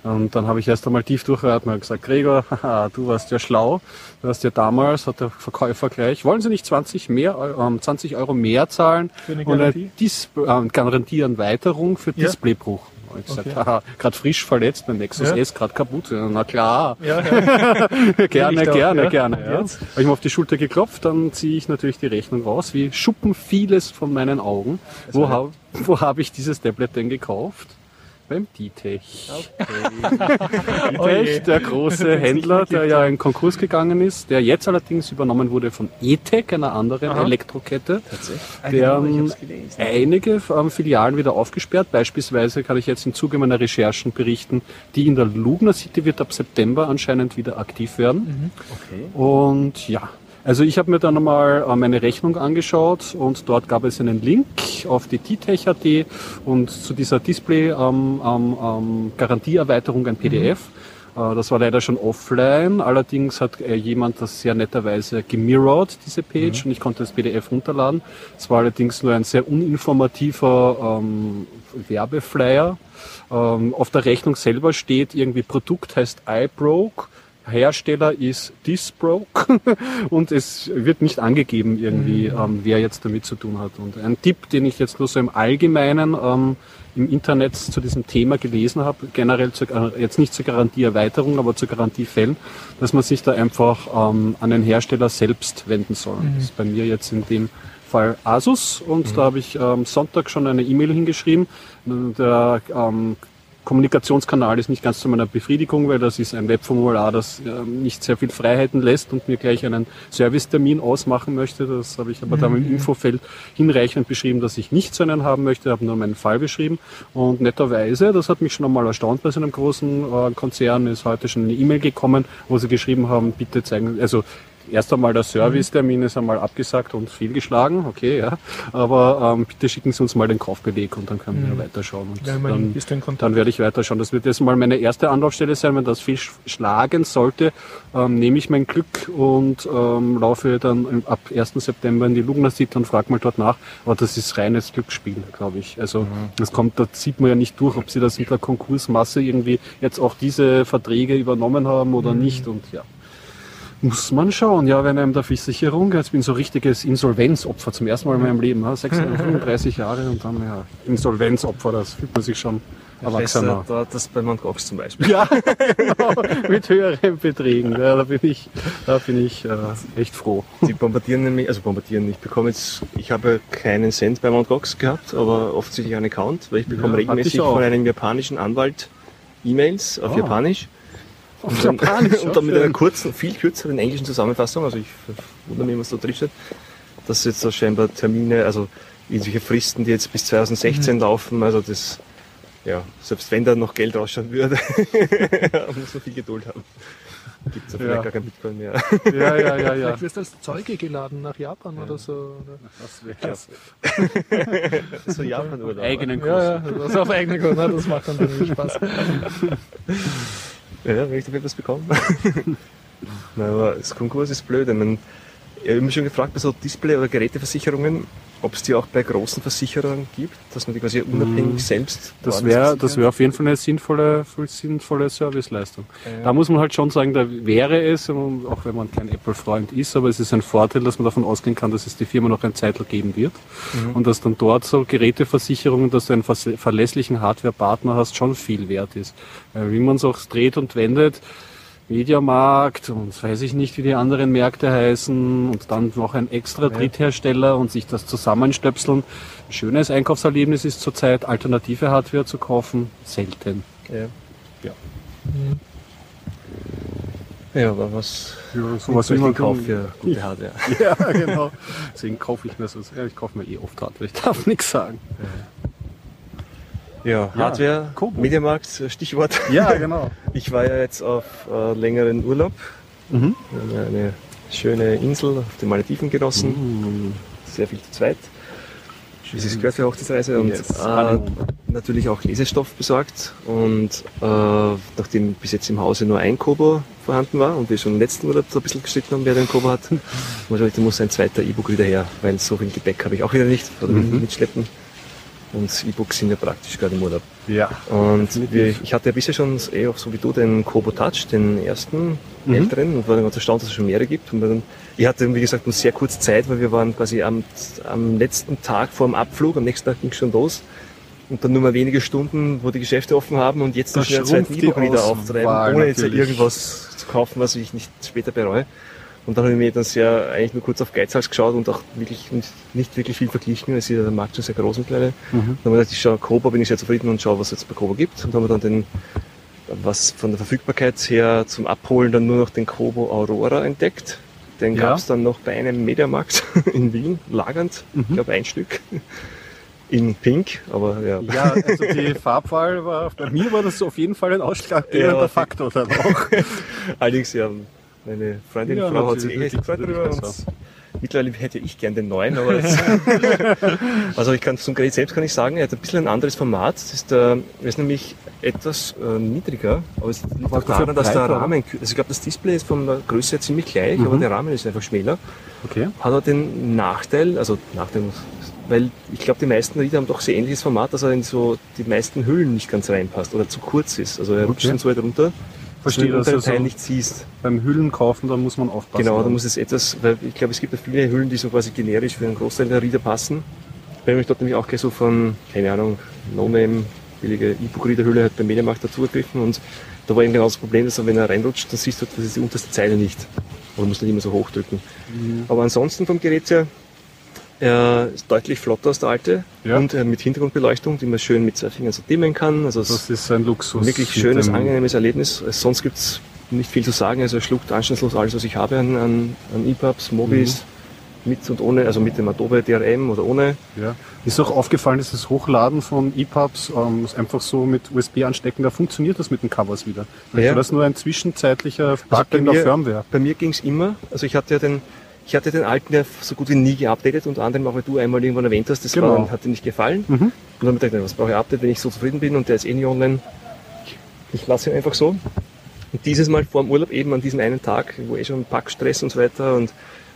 S3: Ja. Und dann habe ich erst einmal tief durchgeatmet und gesagt, Gregor, haha, du warst ja schlau. Du hast ja damals, hat der Verkäufer gleich, wollen Sie nicht 20, mehr, ähm, 20 Euro mehr zahlen
S1: Für eine
S3: und eine
S1: Garantie?
S3: Dis äh, Garantieanweiterung für
S1: Ja.
S3: Displaybruch. Ich gesagt, haha, gerade frisch verletzt, mein Nexus
S1: Ja.
S3: S gerade kaputt. Na klar,
S1: Ja, ja.
S3: gerne,
S1: doch,
S3: gerne,
S1: ja.
S3: gerne. Ja. Habe ich mir auf die Schulter geklopft, dann ziehe ich natürlich die Rechnung raus, wie schuppen vieles von meinen Augen. Wo, ha wo habe ich dieses Tablet denn gekauft? Beim D-Tech.
S1: Je.
S3: D-Tech, der große Händler, der ja in Konkurs gegangen ist, der jetzt allerdings übernommen wurde von E-Tech, einer anderen
S1: Aha.
S3: Elektrokette.
S2: Tatsächlich.
S3: deren einige ähm, Filialen wieder aufgesperrt. Beispielsweise kann ich jetzt im Zuge meiner Recherchen berichten, die in der Lugner City wird ab September anscheinend wieder aktiv werden.
S2: Okay.
S3: Und ja, also ich habe mir dann einmal äh, meine Rechnung angeschaut und dort gab es einen Link auf die T-Tech.at und zu dieser Display-Garantieerweiterung ein PDF. Äh, Das war leider schon offline, allerdings hat äh, jemand das sehr netterweise gemirrored, diese Page, und ich konnte das PDF runterladen. Es war allerdings nur ein sehr uninformativer ähm, Werbeflyer. Ähm, auf der Rechnung selber steht irgendwie Produkt heißt iBroke. Hersteller ist Disbroke und es wird nicht angegeben irgendwie, ähm, wer jetzt damit zu tun hat. Und ein Tipp, den ich jetzt nur so im Allgemeinen ähm, im Internet zu diesem Thema gelesen habe, generell zur, äh, jetzt nicht zur Garantieerweiterung, aber zu Garantiefällen, dass man sich da einfach ähm, an den Hersteller selbst wenden soll. Das ist bei mir jetzt in dem Fall Asus und da habe ich ähm, Sonntag schon eine E-Mail hingeschrieben. Der ähm, Kommunikationskanal ist nicht ganz zu meiner Befriedigung, weil das ist ein Webformular, das ähm, nicht sehr viel Freiheiten lässt und mir gleich einen Servicetermin ausmachen möchte. Das habe ich aber dann im Infofeld hinreichend beschrieben, dass ich nicht so einen haben möchte, habe nur meinen Fall beschrieben. Und netterweise, das hat mich schon einmal erstaunt bei so einem großen äh, Konzern, ist heute schon eine E-Mail gekommen, wo sie geschrieben haben, bitte zeigen, also Erst einmal der Servicetermin ist einmal abgesagt und fehlgeschlagen, okay, ja. Aber ähm, bitte schicken Sie uns mal den Kaufbeleg und dann können wir weiterschauen. Und
S1: Ja,
S3: dann, dann werde ich weiterschauen. Das wird jetzt mal meine erste Anlaufstelle sein. Wenn das viel sch- schlagen sollte, ähm, nehme ich mein Glück und ähm, laufe dann ab 1. September in die Lugner City und frage mal dort nach. Aber das ist reines Glücksspiel, glaube ich. Also das kommt, da sieht man ja nicht durch, ob sie das in der Konkursmasse irgendwie jetzt auch diese Verträge übernommen haben oder nicht. Und ja. Muss man schauen, ja, wenn einem der Versicherung, jetzt bin ich so richtiges Insolvenzopfer zum ersten Mal in meinem Leben, ha, 35 Jahre und dann, ja, Insolvenzopfer, das fühlt man sich schon erwachsener.
S2: Besser da, das bei Mount Gox zum Beispiel.
S3: Ja, genau, mit höheren Beträgen, ja, da bin ich, da bin ich äh, echt froh.
S2: Die bombardieren nämlich, also bombardieren, ich bekomme jetzt, ich habe keinen Cent bei Mount Gox gehabt, aber offensichtlich einen Account, weil ich bekomme
S3: Ja,
S2: regelmäßig von einem japanischen Anwalt E-Mails auf
S3: Ah.
S2: Japanisch.
S3: Auf
S2: Und dann,
S3: Japanisch,
S2: und dann mit einer kurzen, viel kürzeren englischen Zusammenfassung, also ich wundere mich, was da drin steht, dass jetzt da scheinbar Termine, also irgendwelche Fristen, die jetzt bis 2016 laufen, also das, ja, selbst wenn da noch Geld rausschauen würde, muss man viel Geduld haben. Gibt es ja vielleicht
S3: Ja.
S2: gar kein Bitcoin mehr.
S3: Ja, ja, ja, ja.
S1: Vielleicht wirst du als Zeuge geladen nach Japan oder so. Oder?
S3: Das wäre
S2: so Japan-Urlaub.
S3: eigenen Kurs.
S1: Ja, ja, das auf eigene Grund, ne? das macht dann irgendwie Spaß.
S2: Ja, wenn ich dafür etwas bekomme. Nein, aber das Konkurs ist blöd. Ich, mein, ich habe mich schon gefragt bei so Display- oder Geräteversicherungen, ob es die auch bei großen Versicherern gibt, dass man die quasi unabhängig selbst
S3: Das wäre das wäre auf jeden Fall eine sinnvolle, voll sinnvolle Serviceleistung. Da muss man halt schon sagen, da wäre es, ähm, auch wenn man kein Apple-Freund ist, aber es ist ein Vorteil, dass man davon ausgehen kann, dass es die Firma noch ein Zeitl geben wird. Und dass dann dort so Geräteversicherungen, dass du einen verlässlichen Hardware-Partner hast, schon viel wert ist. Weil wie man es auch dreht und wendet, Mediamarkt und weiß ich nicht, wie die anderen Märkte heißen und dann noch ein extra Dritthersteller und sich das zusammenstöpseln. Ein schönes Einkaufserlebnis ist zurzeit, alternative Hardware zu kaufen, selten.
S2: Ja.
S3: Ja.
S2: ja, aber was,
S3: Ja,
S2: was
S3: will man
S2: für gute Hardware.
S3: Ja, genau. Deswegen kaufe ich mir so. Ja, ich kaufe mir eh oft Hardware. Ich darf nichts sagen.
S2: Ja, Hardware,
S3: Kobo.
S2: Mediamarkt, äh, Stichwort.
S3: Ja, genau.
S2: Ich war ja jetzt auf äh, längeren Urlaub.
S3: Mhm.
S2: Wir haben eine schöne Insel auf den Malediven genossen. Sehr viel zu zweit. Wie es sich gehört für Hochzeitsreise und
S3: Yes.
S2: äh, natürlich auch Lesestoff besorgt. Und äh, nachdem bis jetzt im Hause nur ein Kobo vorhanden war und wir schon im letzten Urlaub so ein bisschen gestritten haben, wer den Kobo hat, muss ich, da muss ein zweiter E-Book wieder her, weil so viel Gepäck habe ich auch wieder nicht oder will
S3: Mhm.
S2: mitschleppen. Und E-Books sind ja praktisch gerade im Urlaub.
S3: Ja.
S2: Und wir, ich hatte ja bisher schon eh auch so wie du den Kobo Touch, den ersten
S3: Mhm.
S2: älteren, und war dann ganz erstaunt, dass es schon mehrere gibt. Und dann, ich hatte, wie gesagt, nur sehr kurz Zeit, weil wir waren quasi am, am letzten Tag vor dem Abflug, am nächsten Tag ging es schon los. und dann nur mal wenige Stunden, wo die Geschäfte offen haben und jetzt noch schnell einen zweiten E-Book wieder auftreiben, ohne jetzt
S3: natürlich.
S2: irgendwas zu kaufen, was ich nicht später bereue. Und dann habe ich mir dann sehr, eigentlich nur kurz auf Geizhals geschaut und auch wirklich nicht, nicht wirklich viel verglichen, es ist ja der Markt schon sehr groß mittlerweile.
S3: Mhm.
S2: Dann habe ich gedacht, ich schaue Kobo, bin ich sehr zufrieden und schaue, was es jetzt bei Kobo gibt. Und haben wir dann den, was von der Verfügbarkeit her zum Abholen dann nur noch den Kobo Aurora entdeckt. Den
S3: Ja.
S2: gab es dann noch bei einem Mediamarkt in Wien, lagernd.
S3: Mhm.
S2: Ich glaube ein Stück. In Pink, aber ja.
S3: Ja, also die Farbwahl war, bei mir war das auf jeden Fall ein ausschlaggebender
S2: Ja,
S3: Faktor dann auch.
S2: Allerdings, ja, meine Freundin,
S3: Ja,
S2: Frau hat sich eh echt gefreut darüber. Und mittlerweile hätte ich gern den neuen, aber also ich kann zum Gerät selbst kann ich sagen, er hat ein bisschen ein anderes Format. Das ist, er ist nämlich etwas äh, niedriger, aber es liegt auch daran,
S3: dafür
S2: dass der Rahmen, also ich glaube, das Display ist von der Größe her ziemlich gleich,
S3: Mhm.
S2: aber der Rahmen ist einfach schmäler.
S3: Okay.
S2: Hat er den Nachteil, also Nachteil, weil ich glaube, die meisten Reader haben doch sehr ähnliches Format, dass er in so die meisten Hüllen nicht ganz reinpasst oder zu kurz ist. Also er rutscht
S3: Okay.
S2: dann so weit runter, dass du
S3: Verstehe,
S2: den
S3: dass er so-
S2: Teil nicht siehst.
S3: Beim Hüllen kaufen, da muss man aufpassen.
S2: Genau, da muss es etwas, weil ich glaube, es gibt ja viele Hüllen, die so quasi generisch für einen Großteil der Reader passen. Bei mir dort nämlich auch gleich so von, keine Ahnung, No-Name, billige E-Book-Reader-Hülle halt beim Mediamarkt dazugegriffen und da war eben genau das Problem, dass wenn er reinrutscht, dann siehst du, das ist die unterste Zeile nicht. Und du musst nicht immer so hochdrücken.
S3: Mhm.
S2: Aber ansonsten vom Gerät her, er ist deutlich flotter als der alte
S3: Ja.
S2: und äh, mit Hintergrundbeleuchtung, die man schön mit zwei Fingern so dimmen kann. Also es
S3: Das ist ein Luxus.
S2: wirklich schönes, angenehmes Erlebnis. Äh, Sonst gibt's nicht viel zu sagen. Also er schluckt anstandslos alles, was ich habe an, an, an EPUBs, Mobis, mit und ohne, also mit dem Adobe DRM oder ohne.
S3: Ja. Ist auch aufgefallen, dass das Hochladen von EPUBs ähm, einfach so mit USB anstecken, da funktioniert das mit den Covers wieder. Vielleicht
S2: Ja.
S3: war das nur ein zwischenzeitlicher Bug
S2: Also bei
S3: in der
S2: mir-
S3: Firmware.
S2: Bei mir ging's immer. Also ich hatte ja den, ich hatte den alten ja so gut wie nie geupdatet, unter anderem auch, weil du einmal irgendwann erwähnt hast, das
S3: Genau.
S2: war, hat dir nicht gefallen.
S3: Mhm.
S2: Und dann habe ich gedacht, was brauche ich Update, wenn ich so zufrieden bin und der ist eh nicht online. Ich lasse ihn einfach so. Und dieses Mal vor dem Urlaub eben an diesem einen Tag, wo eh schon Packstress und so weiter und,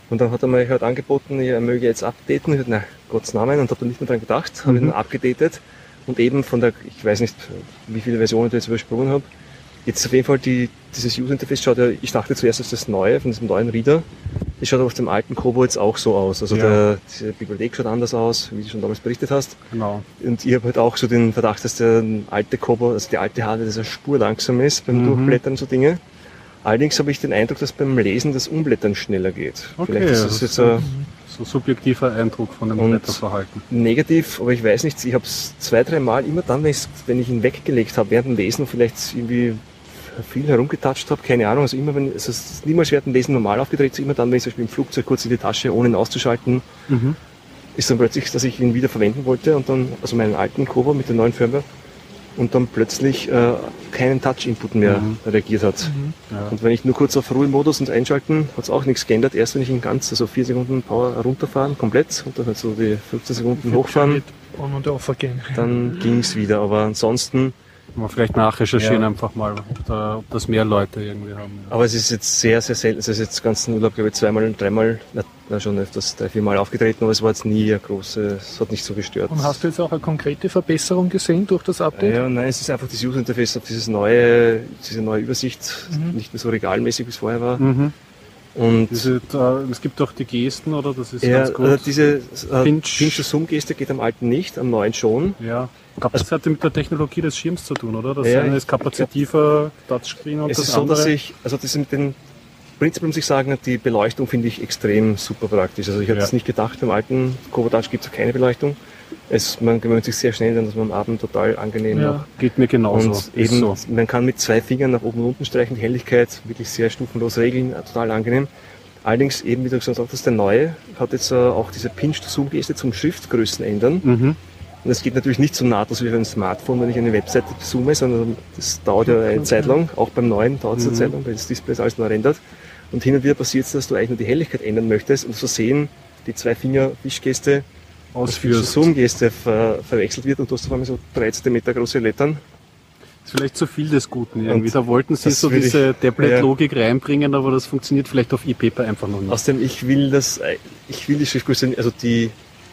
S2: und dann hat er mir halt angeboten, er möge jetzt updaten. Ich dachte, na, Gottes Namen, und habe dann nicht mehr dran gedacht, habe ihn dann abgedatet und eben von der, ich weiß nicht, wie viele Versionen ich jetzt übersprungen habe. Jetzt auf jeden Fall die, dieses User-Interface schaut ja, ich dachte zuerst, dass das neue, von diesem neuen Reader, das schaut auf dem alten Kobo jetzt auch so aus. Also
S3: Ja.
S2: der, die Bibliothek schaut anders aus, wie du schon damals berichtet hast.
S3: Genau.
S2: Und ich habe halt auch so den Verdacht, dass der alte Kobo, also die alte Hardware, dass er spur langsam ist beim
S3: Mhm.
S2: Durchblättern und so Dinge. Allerdings habe ich den Eindruck, dass beim Lesen das Umblättern schneller geht.
S3: Okay,
S2: Vielleicht ist
S3: das
S2: das
S3: ist
S2: jetzt äh,
S3: So subjektiver Eindruck von dem Blätterverhalten.
S2: negativ, aber ich weiß nicht, ich habe es zwei, drei Mal immer dann, wenn, ich ihn weggelegt habe während dem Lesen vielleicht irgendwie viel herumgetatscht habe, keine Ahnung, also immer wenn, also es ist niemals während dem Lesen normal aufgedreht, so immer dann, wenn ich zum Beispiel im Flugzeug kurz in die Tasche, ohne ihn auszuschalten,
S3: Mhm.
S2: ist dann plötzlich, dass ich ihn wieder verwenden wollte und dann, also meinen alten Cover mit der neuen Firmware und dann plötzlich äh, keinen Touch-Input mehr
S3: Mhm.
S2: reagiert hat.
S3: Ja.
S2: Und wenn ich nur kurz auf Ruhemodus und einschalten, hat es auch nichts geändert. Erst wenn ich ihn ganz, also vier Sekunden Power runterfahren, komplett, und dann halt so die 15 Sekunden hochfahren,
S1: On und off again.
S2: dann ging's wieder. Aber ansonsten,
S3: Mal vielleicht nachrecherchieren
S2: Ja.
S3: einfach mal, ob, da, ob das mehr Leute irgendwie haben.
S2: aber es ist jetzt sehr, sehr selten, es ist jetzt ganzen Urlaub, glaube ich, zweimal, dreimal, na, na schon öfters, drei, viermal aufgetreten, aber es war jetzt nie eine große, es hat nicht so gestört.
S1: Und hast du jetzt auch eine konkrete Verbesserung gesehen durch das Update?
S2: Ja, nein, es ist einfach das User Interface dieses neue, diese neue Übersicht,
S1: Mhm.
S2: nicht mehr so regalmäßig wie es vorher war.
S3: Mhm.
S2: Und
S3: Diese, da, es gibt auch die Gesten, oder? Das ist
S2: ja,
S3: ganz gut.
S2: also diese äh,
S3: Pinch.
S2: Pinch geht am alten nicht, am neuen schon.
S3: Ja. Ich glaube, das hatte mit der Technologie des Schirms zu tun, oder? Das
S2: Ja,
S3: eine ist kapazitiver Touchscreen und
S2: es
S3: das
S2: ist so,
S3: andere.
S2: dass ich, also das mit den prinzipiell muss ich sagen, die Beleuchtung finde ich extrem super praktisch. Also ich hätte
S3: Ja.
S2: es nicht gedacht, beim alten Cobotouch gibt es keine Beleuchtung. Es, man gewöhnt sich sehr schnell, dann, dass man am Abend total angenehm
S1: Ja.
S2: noch
S3: Geht mir genauso.
S2: Und eben,
S3: so.
S2: man kann mit zwei Fingern nach oben und unten streichen, die Helligkeit wirklich sehr stufenlos regeln, total angenehm. Allerdings, eben wie du gesagt hast, der neue hat jetzt äh, auch diese Pinch-to-Zoom-Geste zum Schriftgrößen ändern.
S3: Mhm.
S2: Und das geht natürlich nicht so nahtlos wie beim Smartphone, wenn ich eine Webseite zoome, sondern das dauert ja eine Zeit lang. Auch beim neuen dauert es
S3: Mhm.
S2: eine Zeit lang, weil das Display ist alles neu rendert. Und hin und wieder passiert es, dass du eigentlich nur die Helligkeit ändern möchtest und so sehen die zwei Finger Wischgeste
S3: Ausführst.
S2: Zoom-Geste ver verwechselt wird und du hast auf einmal so 3 cm große Lettern.
S3: Ist vielleicht zu viel des Guten irgendwie.
S2: Und
S3: Da wollten sie so
S2: ich-
S3: diese Tablet-Logik reinbringen, aber das funktioniert vielleicht auf ePaper einfach noch nicht.
S2: Außerdem, ich will das, ich will die Schriftgröße, also die,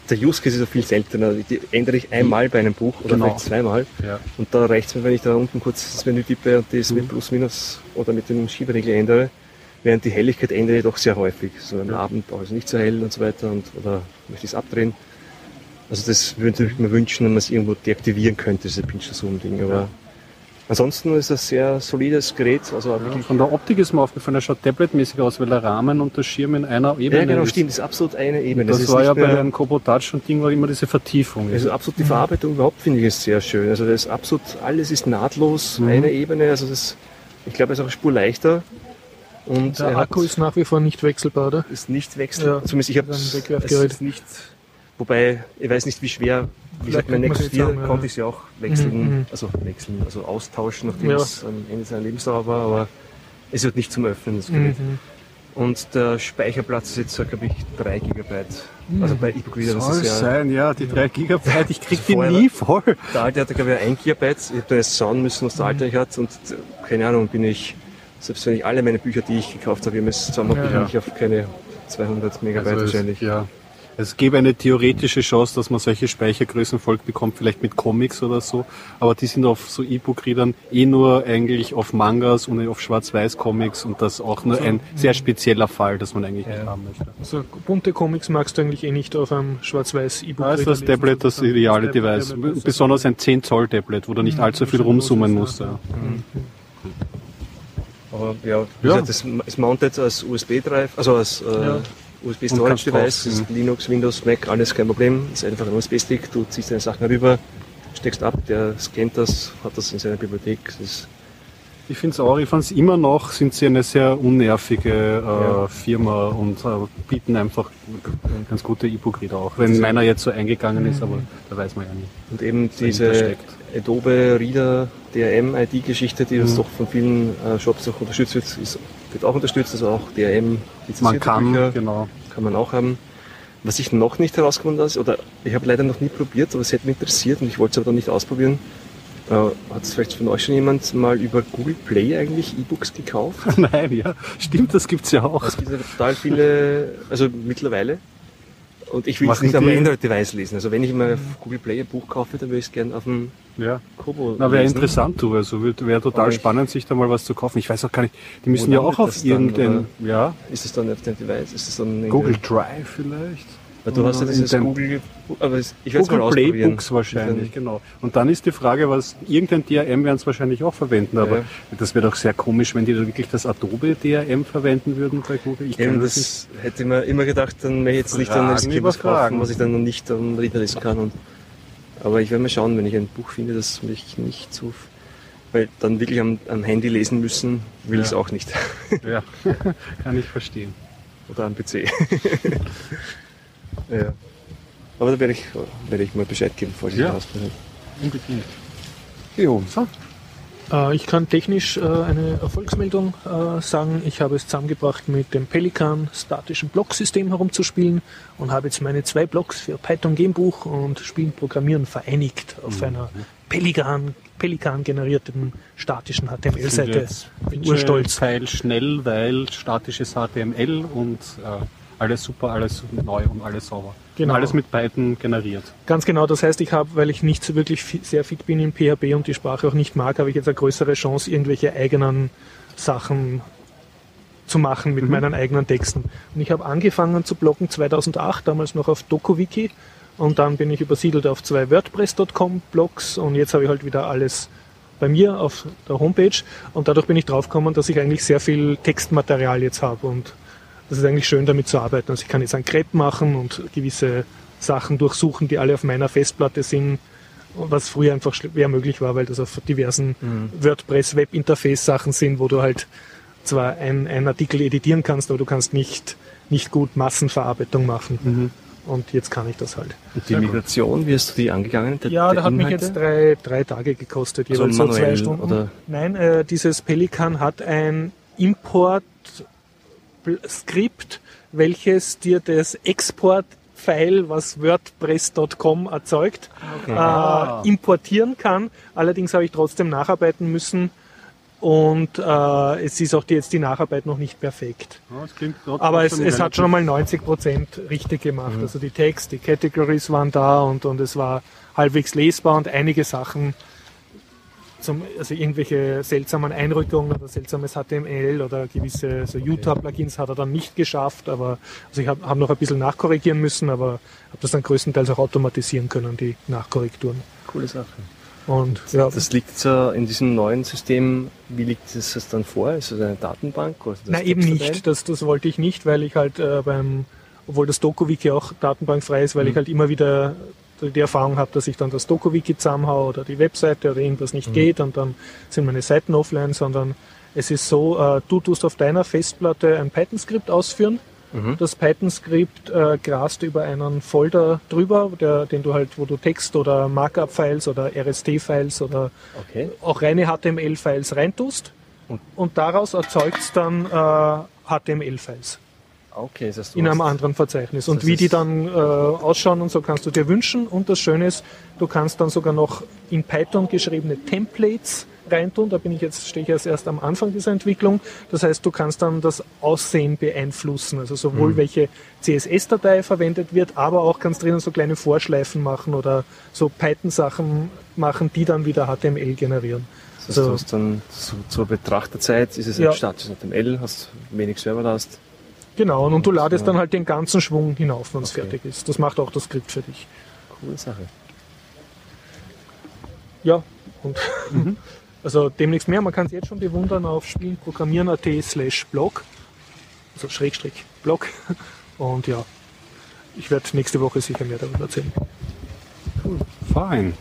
S2: der Use Case ist ja viel seltener. Die ändere ich einmal bei einem Buch oder
S3: Genau.
S2: vielleicht zweimal.
S3: Ja.
S2: Und da reicht es mir, wenn ich da unten kurz das Menü tippe und das
S3: Mhm.
S2: mit Plus, Minus oder mit dem Schieberegler ändere. Während die Helligkeit ändere ich doch sehr häufig. So am
S3: Ja.
S2: Abend auch also nicht so hell und so weiter und, oder möchte ich es abdrehen. Also das würde ich mir wünschen, wenn man es irgendwo deaktivieren könnte, diese Pinch-Zoom-Ding. Aber
S3: Ja.
S2: ansonsten ist das sehr solides Gerät. Also
S3: Ja, von der Optik ist mir aufgefallen, er schaut tabletmäßig aus, weil der Rahmen und der Schirm in einer Ebene
S2: Ja, genau,
S3: ist.
S2: stimmt. Das ist absolut eine Ebene.
S3: Das,
S2: ist
S3: war ja bei Kobo Touch und Ding war immer diese Vertiefung.
S2: Also absolut die Verarbeitung überhaupt finde ich ist sehr schön. Also das ist absolut, alles ist nahtlos,
S3: Mhm.
S2: eine Ebene. Also das, ich glaube, es ist auch eine Spur leichter. Und
S1: Der
S2: er hat-
S1: Akku ist nach wie vor nicht wechselbar, oder?
S2: ist nicht wechselbar.
S1: Ja,
S2: Zumindest ich habe
S1: das
S2: es nicht. Wobei, ich weiß nicht, wie schwer. Wie gesagt, mein
S1: es
S2: 4
S1: jetzt sagen, ja.
S2: konnte ich es ja auch wechseln,
S1: Mhm, mhm.
S2: also wechseln, also austauschen, nachdem
S1: Ja.
S2: es am Ende seiner Lebensdauer war, aber es wird nicht zum Öffnen, das Gerät.
S1: Mhm.
S2: Und der Speicherplatz ist jetzt, glaube ich, 3 Gigabyte.
S1: Mhm.
S2: Also bei EPUB das
S3: Soll
S2: ist ja
S3: sein, ja, die 3 Gigabyte, ich krieg die nie voll.
S2: Der alte hatte, glaube ich, ein Gigabyte. Ich habe da jetzt schauen müssen, was der alte eigentlich hat. Und keine Ahnung, bin ich, selbst wenn ich alle meine Bücher, die ich gekauft habe, jetzt zusammen
S1: Ja,
S2: bin
S3: ja.
S2: ich auf keine 200 Megabyte
S3: Also es,
S2: wahrscheinlich.
S3: ja. Es gäbe eine theoretische Chance, dass man solche Speichergrößen voll bekommt, vielleicht mit Comics oder so. Aber die sind auf so E-Book-Readern eh nur eigentlich auf Mangas und auf Schwarz-Weiß-Comics und das auch nur ein sehr spezieller Fall, dass man eigentlich nicht
S2: Ja.
S3: haben möchte.
S1: Also bunte Comics magst du eigentlich eh nicht auf einem schwarz-weiß E-Book.
S3: Da ist das Tablet das ideale Device. Besonders ein 10 Zoll Tablet, wo du nicht allzu viel rumzoomen musst. Ja.
S2: Aber ja, wie
S3: Ja.
S2: gesagt, das ist mounted als USB-Drive, also als äh,
S1: Ja.
S2: USB
S3: Und
S2: Storage
S3: kannst
S2: Device,
S3: drauf,
S2: ist Linux, Windows, Mac, alles kein Problem. Ist einfach ein USB-Stick, du ziehst deine Sachen rüber, steckst ab, der scannt das, hat das in seiner Bibliothek. Das
S3: Ich finde es auch, ich fand's immer noch, sind sie eine sehr unnervige äh,
S2: Ja.
S3: Firma und äh, bieten einfach ganz gute E-Book-Reader auch. Wenn meiner jetzt so eingegangen ist, aber da weiß man ja nicht.
S2: und eben diese. Adobe Reader DRM ID-Geschichte, die
S3: Mhm.
S2: doch von vielen äh, Shops auch unterstützt wird, ist, wird auch unterstützt, also auch DRM
S3: Man kann,
S2: Bücher
S3: genau.
S2: kann man auch haben. Was ich noch nicht herausgefunden habe, oder ich habe leider noch nie probiert, aber es hätte mich interessiert und ich wollte es aber dann nicht ausprobieren. Äh, hat es vielleicht von euch schon jemand mal über Google Play eigentlich E-Books gekauft?
S3: Nein, ja, stimmt, das gibt's ja auch.
S2: Es gibt ja total viele, also mittlerweile. Und ich will es nicht am Android-Device lesen. Also wenn ich mal auf Google Play ein Buch kaufe, dann würde ich es gerne auf dem
S3: Ja.
S2: Kobo
S3: Na, wäre interessant, du, also wäre total
S2: Aber
S3: spannend, sich da mal was zu kaufen. Ich weiß auch gar nicht, die müssen ja auch auf
S2: das dann,
S3: irgendein, ja,
S2: Ist es dann auf dem Device? Ist es dann
S3: Google Drive vielleicht.
S2: Du hast ja
S3: in
S2: dieses
S3: dem-
S2: Google, aber ich werde es mal
S3: Google
S2: ausprobieren.
S3: Playbooks wahrscheinlich, genau. Und dann ist die Frage, was irgendein DRM werden es wahrscheinlich auch verwenden, aber
S2: Ja.
S3: das wäre doch sehr komisch, wenn die da wirklich das Adobe DRM verwenden würden bei Google. Ich
S2: Eben,
S3: das
S2: das hätte ich mir immer gedacht, dann möchte ich jetzt nicht dann als
S3: über
S2: was kaufen, was ich dann noch nicht am Reader lesen kann. Und, aber ich werde mal schauen, wenn ich ein Buch finde, das mich nicht so, weil dann wirklich am, am Handy lesen müssen, will
S3: Ja.
S2: ich es auch nicht.
S3: Ja, kann ich verstehen.
S2: Oder am PC. ja. Aber da werde ich, werde ich mal Bescheid geben, falls ich
S3: Ja.
S2: das ausprobiere.
S3: Unbedingt.
S2: Jo.
S3: So,
S1: Äh, ich kann technisch äh, eine Erfolgsmeldung äh, sagen. Ich habe es zusammengebracht, mit dem Pelikan statischen Blocksystem herumzuspielen und habe jetzt meine zwei Blocks für Python Gamebuch und Spielen Programmieren vereinigt auf einer Pelikan, Pelikan generierten statischen HTML-Seite.
S3: jetzt
S1: Bin urstolz.
S3: Teil schnell, weil statisches HTML und äh, alles super, alles neu und alles sauber.
S1: Genau.
S3: Und alles mit Python generiert.
S1: Ganz genau, das heißt, ich habe, weil ich nicht so wirklich sehr fit bin in PHP und die Sprache auch nicht mag, habe ich jetzt eine größere Chance, irgendwelche eigenen Sachen zu machen mit meinen eigenen Texten. Und ich habe angefangen zu bloggen 2008, damals noch auf DokuWiki und dann bin ich übersiedelt auf zwei WordPress.com Blogs und jetzt habe ich halt wieder alles bei mir auf der Homepage und dadurch bin ich draufgekommen, dass ich eigentlich sehr viel Textmaterial jetzt habe und das ist eigentlich schön damit zu arbeiten. Also ich kann jetzt ein Crepe machen und gewisse Sachen durchsuchen, die alle auf meiner Festplatte sind, was früher einfach schwer möglich war, weil das auf diversen WordPress Webinterface Sachen sind, wo du halt zwar ein, ein Artikel editieren kannst, aber du kannst nicht, nicht gut Massenverarbeitung machen. Und jetzt kann ich das halt.
S2: Und die Migration, wie hast du die angegangen? Der,
S1: Ja,
S2: der
S1: da hat mich
S2: Inhalte?
S1: jetzt drei, drei Tage gekostet,
S2: Also
S1: jeweils so zwei Stunden.
S2: oder?
S1: Nein, äh, dieses Pelikan hat ein Import-Skript, welches dir das Export-File, was WordPress.com erzeugt, äh, importieren kann. Allerdings habe ich trotzdem nacharbeiten müssen und äh, es ist auch die, jetzt die Nacharbeit noch nicht perfekt.
S3: Ja,
S1: Aber es, es hat schon einmal 90 Prozent richtig gemacht. Also die Text, die Categories waren da und, und es war halbwegs lesbar und einige Sachen zum, also irgendwelche seltsamen Einrückungen oder seltsames HTML oder gewisse so Utah-Plugins hat er dann nicht geschafft, aber also ich habe hab noch ein bisschen nachkorrigieren müssen, aber habe das dann größtenteils auch automatisieren können, die Nachkorrekturen.
S2: Coole Sache.
S1: Und ja,
S2: Das liegt so in diesem neuen System, wie liegt es das dann vor? Ist das eine Datenbank? Oder
S1: Nein, eben nicht. Das, das wollte ich nicht, weil ich halt äh, beim, obwohl das DokuWiki auch datenbankfrei ist, weil ich halt immer wieder die Erfahrung habe, dass ich dann das DokuWiki zusammenhaue oder die Webseite oder irgendwas nicht geht und dann sind meine Seiten offline, sondern es ist so, äh, du tust auf deiner Festplatte ein Python-Skript ausführen. Das Python-Skript äh, grast über einen Folder drüber, der, den du halt, wo du Text oder Markup-Files oder RST-Files oder
S2: Okay.
S1: auch reine HTML-Files reintust
S2: Und-
S1: und daraus erzeugt es dann äh, HTML-Files
S2: Okay, das heißt,
S1: in einem
S2: hast-
S1: anderen Verzeichnis. Und wie die dann äh, ausschauen und so kannst du dir wünschen. Und das Schöne ist, du kannst dann sogar noch in Python geschriebene Templates reintun. Da bin ich jetzt, stehe ich jetzt erst am Anfang dieser Entwicklung. Das heißt, du kannst dann das Aussehen beeinflussen. Also sowohl
S2: Mhm.
S1: welche CSS-Datei verwendet wird, aber auch kannst drinnen so kleine Vorschleifen machen oder so Python-Sachen machen, die dann wieder HTML generieren.
S2: Das heißt,
S1: So.
S2: du hast dann zu, zur Betrachterzeit ist es
S1: Ja.
S2: ein statisches HTML, hast wenig Serverlast.
S1: Genau, und, du ladest dann halt den ganzen Schwung hinauf, wenn es
S2: Okay.
S1: fertig ist. Das macht auch das Skript für dich.
S2: Coole Sache.
S1: Ja, und
S2: Mhm.
S1: also demnächst mehr. Man kann es jetzt schon bewundern auf spielenprogrammieren.at slash blog, also Schrägstrich Blog. Und ja, ich werde nächste Woche sicher mehr darüber erzählen.
S3: Fein.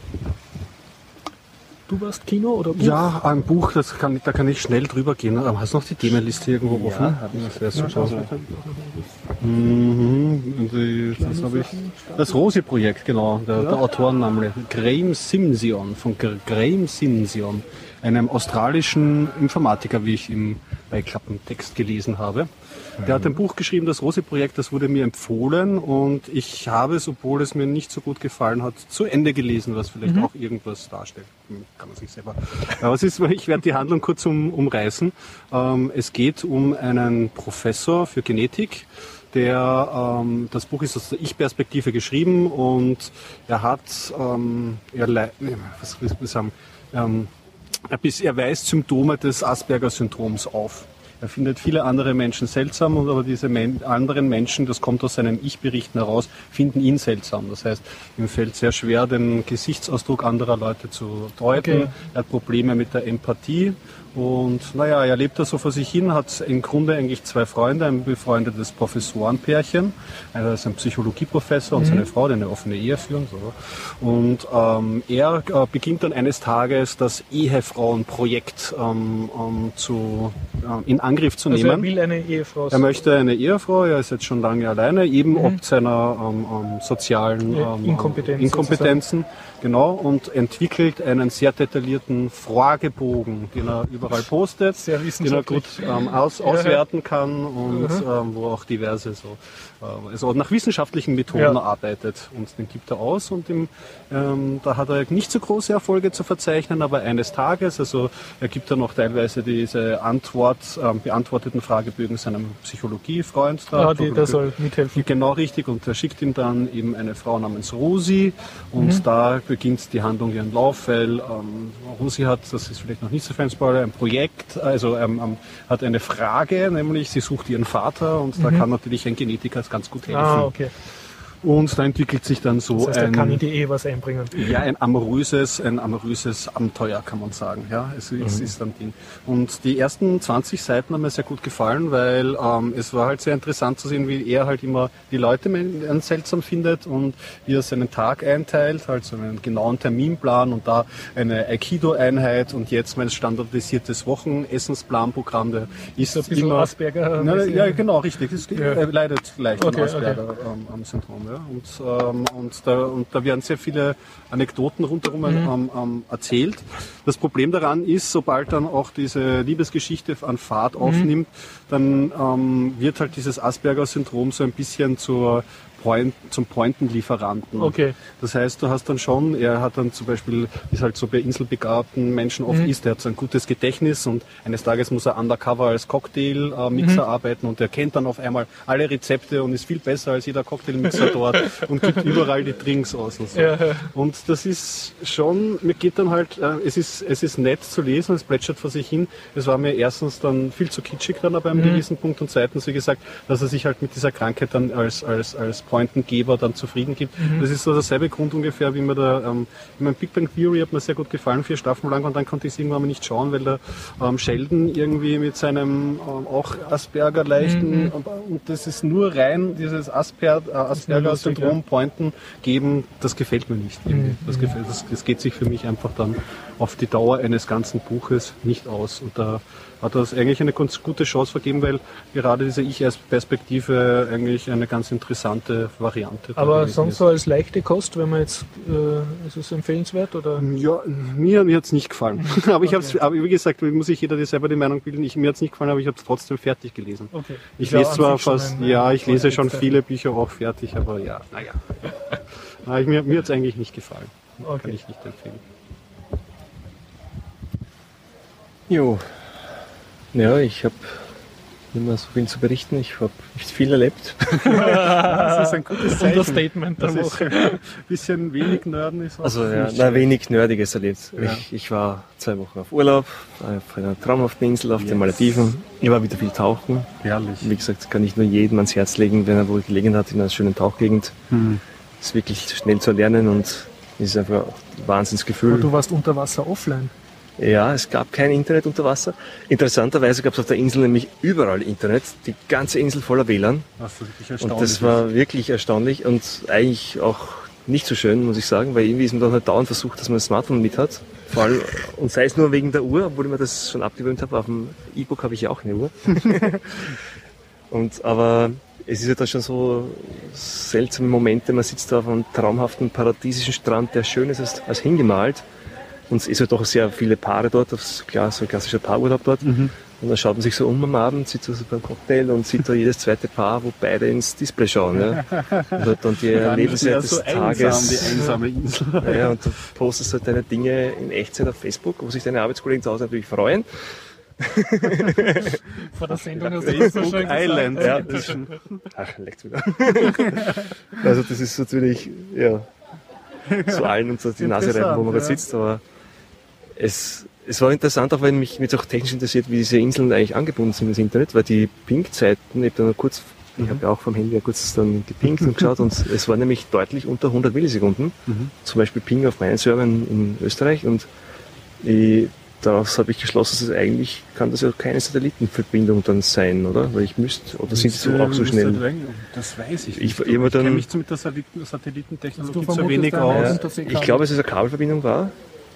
S1: Du warst Kino oder Buch?
S3: Ja, ein Buch, das kann, da kann ich schnell drüber gehen. Ähm, Hast du noch die Themenliste irgendwo offen?
S2: hab ich.
S3: Das wäre
S1: Ja,
S3: super. Mhm. Die, das habe ich. Das Rosi-Projekt, genau. Der, der Autorenname. Graham Simsion, von Gr- Graham Simsion, einem australischen Informatiker, wie ich im bei Klappentext gelesen habe. Der hat ein Buch geschrieben, das Rosi-Projekt, das wurde mir empfohlen und ich habe es, obwohl es mir nicht so gut gefallen hat, zu Ende gelesen, was vielleicht auch irgendwas darstellt. Hm, Kann man sich selber. Aber es ist, ich werde die Handlung kurz um, umreißen. Ähm, es geht um einen Professor für Genetik, der ähm, das Buch ist aus der Ich-Perspektive geschrieben und er hat ähm, er, was will ich sagen, ähm, er, bis, er weist Symptome des Asperger-Syndroms auf. Er findet viele andere Menschen seltsam, und aber diese Men anderen Menschen, das kommt aus seinen Ich-Berichten heraus, finden ihn seltsam. Das heißt, ihm fällt sehr schwer, den Gesichtsausdruck anderer Leute zu deuten.
S1: Okay.
S3: Er hat Probleme mit der Empathie. Und naja, er lebt da so vor sich hin, hat im Grunde eigentlich zwei Freunde, ein befreundetes Professorenpärchen. Einer ist ein Psychologieprofessor und seine Frau, die eine offene Ehe führen. So. Und ähm, er äh, beginnt dann eines Tages das Ehefrauenprojekt ähm, ähm, zu, äh, in Angriff zu
S1: Also er
S3: nehmen.
S1: will eine Ehefrau
S3: Er möchte eine Ehefrau, er ist jetzt schon lange alleine, eben ob seiner ähm, ähm, sozialen
S1: Mhm.
S3: Ähm,
S1: Inkompetenz
S3: Inkompetenzen, genau, und entwickelt einen sehr detaillierten Fragebogen, den er überall postet, den er gut ähm, aus, auswerten kann und ähm, wo auch diverse so, ähm, also nach wissenschaftlichen Methoden
S1: Ja.
S3: arbeitet und den gibt er aus und im, ähm, da hat er nicht so große Erfolge zu verzeichnen, aber eines Tages, also er gibt dann noch teilweise diese Antwort, ähm, beantworteten Fragebögen seinem Psychologiefreund da.
S1: Ah, die, der soll mithelfen.
S3: Genau richtig und er schickt ihm dann eben eine Frau namens Rosi und
S1: Mhm.
S3: da beginnt die Handlung ihren Lauf, weil ähm, Rosi hat, das ist vielleicht noch nicht so Spoiler, ein Projekt, also ähm, ähm, hat eine Frage, nämlich sie sucht ihren Vater und da kann natürlich ein Genetiker ganz gut helfen.
S1: Mhm. Ah, okay.
S3: Und da entwickelt sich dann so
S1: Das heißt,
S3: ein,
S1: kann in die Ehe was einbringen.
S3: ja, ein amoröses, ein amoröses Abenteuer, kann man sagen. Ja, es, es ist dann Ding. Und die ersten 20 Seiten haben mir sehr gut gefallen, weil ähm, es war halt sehr interessant zu sehen, wie er halt immer die Leute men- seltsam findet und wie er seinen Tag einteilt, halt so einen genauen Terminplan und da eine Aikido-Einheit und jetzt mein standardisiertes Wochenessensplanprogramm, der ist
S1: ein bisschen
S3: immer
S1: Asperger.
S3: Nein, ja, genau, richtig. Es
S1: Ja.
S3: er leidet leicht
S1: Okay,
S3: am Asperger ähm, am Syndrom. Ja. Und, ähm, und, da, und da werden sehr viele Anekdoten rundherum
S1: Mhm.
S3: ähm, erzählt. Das Problem daran ist, sobald dann auch diese Liebesgeschichte an
S1: Mhm.
S3: Fahrt aufnimmt, dann ähm, wird halt dieses Asperger-Syndrom so ein bisschen zur Point, zum Pointenlieferanten.
S1: Okay.
S3: Das heißt, du hast dann schon, er hat dann zum Beispiel, es halt so bei inselbegabten Menschen oft ist, der hat so ein gutes Gedächtnis und eines Tages muss er undercover als Cocktailmixer arbeiten und er kennt dann auf einmal alle Rezepte und ist viel besser als jeder Cocktailmixer dort und gibt überall die Drinks aus und so.
S1: Ja.
S3: Und das ist schon, mir geht dann halt, äh, es ist, es ist nett zu lesen, es plätschert vor sich hin. Es war mir erstens dann viel zu kitschig dann ab einem gewissen Punkt und zweitens, wie gesagt, dass er sich halt mit dieser Krankheit dann als, als, als Pointengeber dann zufrieden gibt. Das ist so derselbe Grund ungefähr, wie mir da, ähm, ich mein Big Bang Theory hat mir sehr gut gefallen, vier Staffeln lang und dann konnte ich es irgendwann mal nicht schauen, weil der ähm, Sheldon irgendwie mit seinem ähm, auch Asperger leichten, und das ist nur rein dieses Asper, äh, Asperger-Syndrom, Pointen geben, das gefällt mir nicht. irgendwie. Das, gefällt, das, das geht sich für mich einfach dann auf die Dauer eines ganzen Buches nicht aus. Und da hat das eigentlich eine ganz gute Chance vergeben, weil gerade diese Ich-Perspektive eigentlich eine ganz interessante Variante da
S1: Aber sonst
S3: ist.
S1: so als leichte Kost, wenn man jetzt, äh, ist es empfehlenswert oder?
S3: Ja, mir, mir hat's nicht gefallen. aber ich hab's, aber wie gesagt, muss sich jeder selber die Meinung bilden. Ich, mir hat's nicht gefallen, aber ich habe es trotzdem fertig gelesen.
S1: Okay.
S3: Ich
S1: Ja,
S3: lese zwar fast,
S1: ein,
S3: ja, ich lese schon viele Bücher auch fertig, aber ja, naja. Na, ich, mir mir hat's eigentlich nicht gefallen. Kann
S1: Okay.
S3: ich nicht empfehlen.
S2: Jo. Ja, ich habe nicht mehr so viel zu berichten. Ich habe nicht viel erlebt.
S3: Das ist ein gutes Zeichen.
S1: Understatement der
S3: Das
S1: Woche.
S3: ein bisschen wenig Nörden ist auch
S2: Also ja,
S3: schlecht.
S2: wenig Nerdiges erlebt.
S3: Ja.
S2: Ich, ich war zwei Wochen auf Urlaub, auf einer traumhaften Insel auf
S3: Yes.
S2: den Malediven. Ich war wieder viel tauchen.
S3: Herrlich.
S2: Wie gesagt, kann ich nur jedem ans Herz legen, wenn er wohl gelegen hat in einer schönen Tauchgegend.
S3: Hm.
S2: ist wirklich schnell zu lernen und es ist einfach ein Wahnsinnsgefühl.
S1: Und du warst unter Wasser offline.
S2: Ja, es gab kein Internet unter Wasser. Interessanterweise gab es auf der Insel nämlich überall Internet, die ganze Insel voller WLAN.
S3: Was wirklich
S2: Und
S3: erstaunlich
S2: das war wirklich erstaunlich und eigentlich auch nicht so schön, muss ich sagen, weil irgendwie ist man dann halt dauernd versucht, dass man ein Smartphone mit hat. Vor allem, und sei es nur wegen der Uhr, obwohl ich mir das schon abgewöhnt habe. Auf dem E-Book habe ich ja auch eine Uhr. und, aber es ist ja dann schon so seltsame Momente. Man sitzt da auf einem traumhaften paradiesischen Strand, der schön ist als, als hingemalt. Und es ist ja doch sehr viele Paare dort, das ist klar, so ein klassischer Paarurlaub dort. Und dann schaut man sich so um am Abend, sitzt so beim Cocktail und sieht da jedes zweite Paar, wo beide ins Display schauen. Ja. Und dann die Erlebnisse des
S3: so
S2: Tages.
S3: einsam, die einsame Insel.
S2: Ja, und du postest halt deine Dinge in Echtzeit auf Facebook, wo sich deine Arbeitskollegen zu Hause natürlich freuen.
S1: Vor der Sendung hast du das so
S3: Facebook
S1: schön.
S3: Island
S2: Ja.
S3: Edition.
S2: Ach, leckt's wieder. also das ist natürlich, ja, zu allen unter die Nase reiben, wo man
S3: ja.
S2: sitzt, aber es, es war interessant, auch weil mich mich auch technisch interessiert, wie diese Inseln eigentlich angebunden sind ins Internet, weil die Ping-Zeiten, ich habe kurz, ich habe ja auch vom Handy ja kurz dann gepinkt und geschaut und es war nämlich deutlich unter 100 Millisekunden. Zum Beispiel Ping auf meinen Servern in Österreich und ich, daraus habe ich geschlossen, dass es eigentlich kann das ja keine Satellitenverbindung dann sein, oder? Weil ich müsste, oder sind die so auch so schnell?
S3: Das weiß ich
S2: Ich-
S3: nicht.
S2: ich war dann-
S3: kenne mich mit der Satelliten Satellitentechnologie
S1: Also
S3: zu wenig aus.
S1: Unterseekabel.
S2: Ich glaube, dass es eine Kabelverbindung war.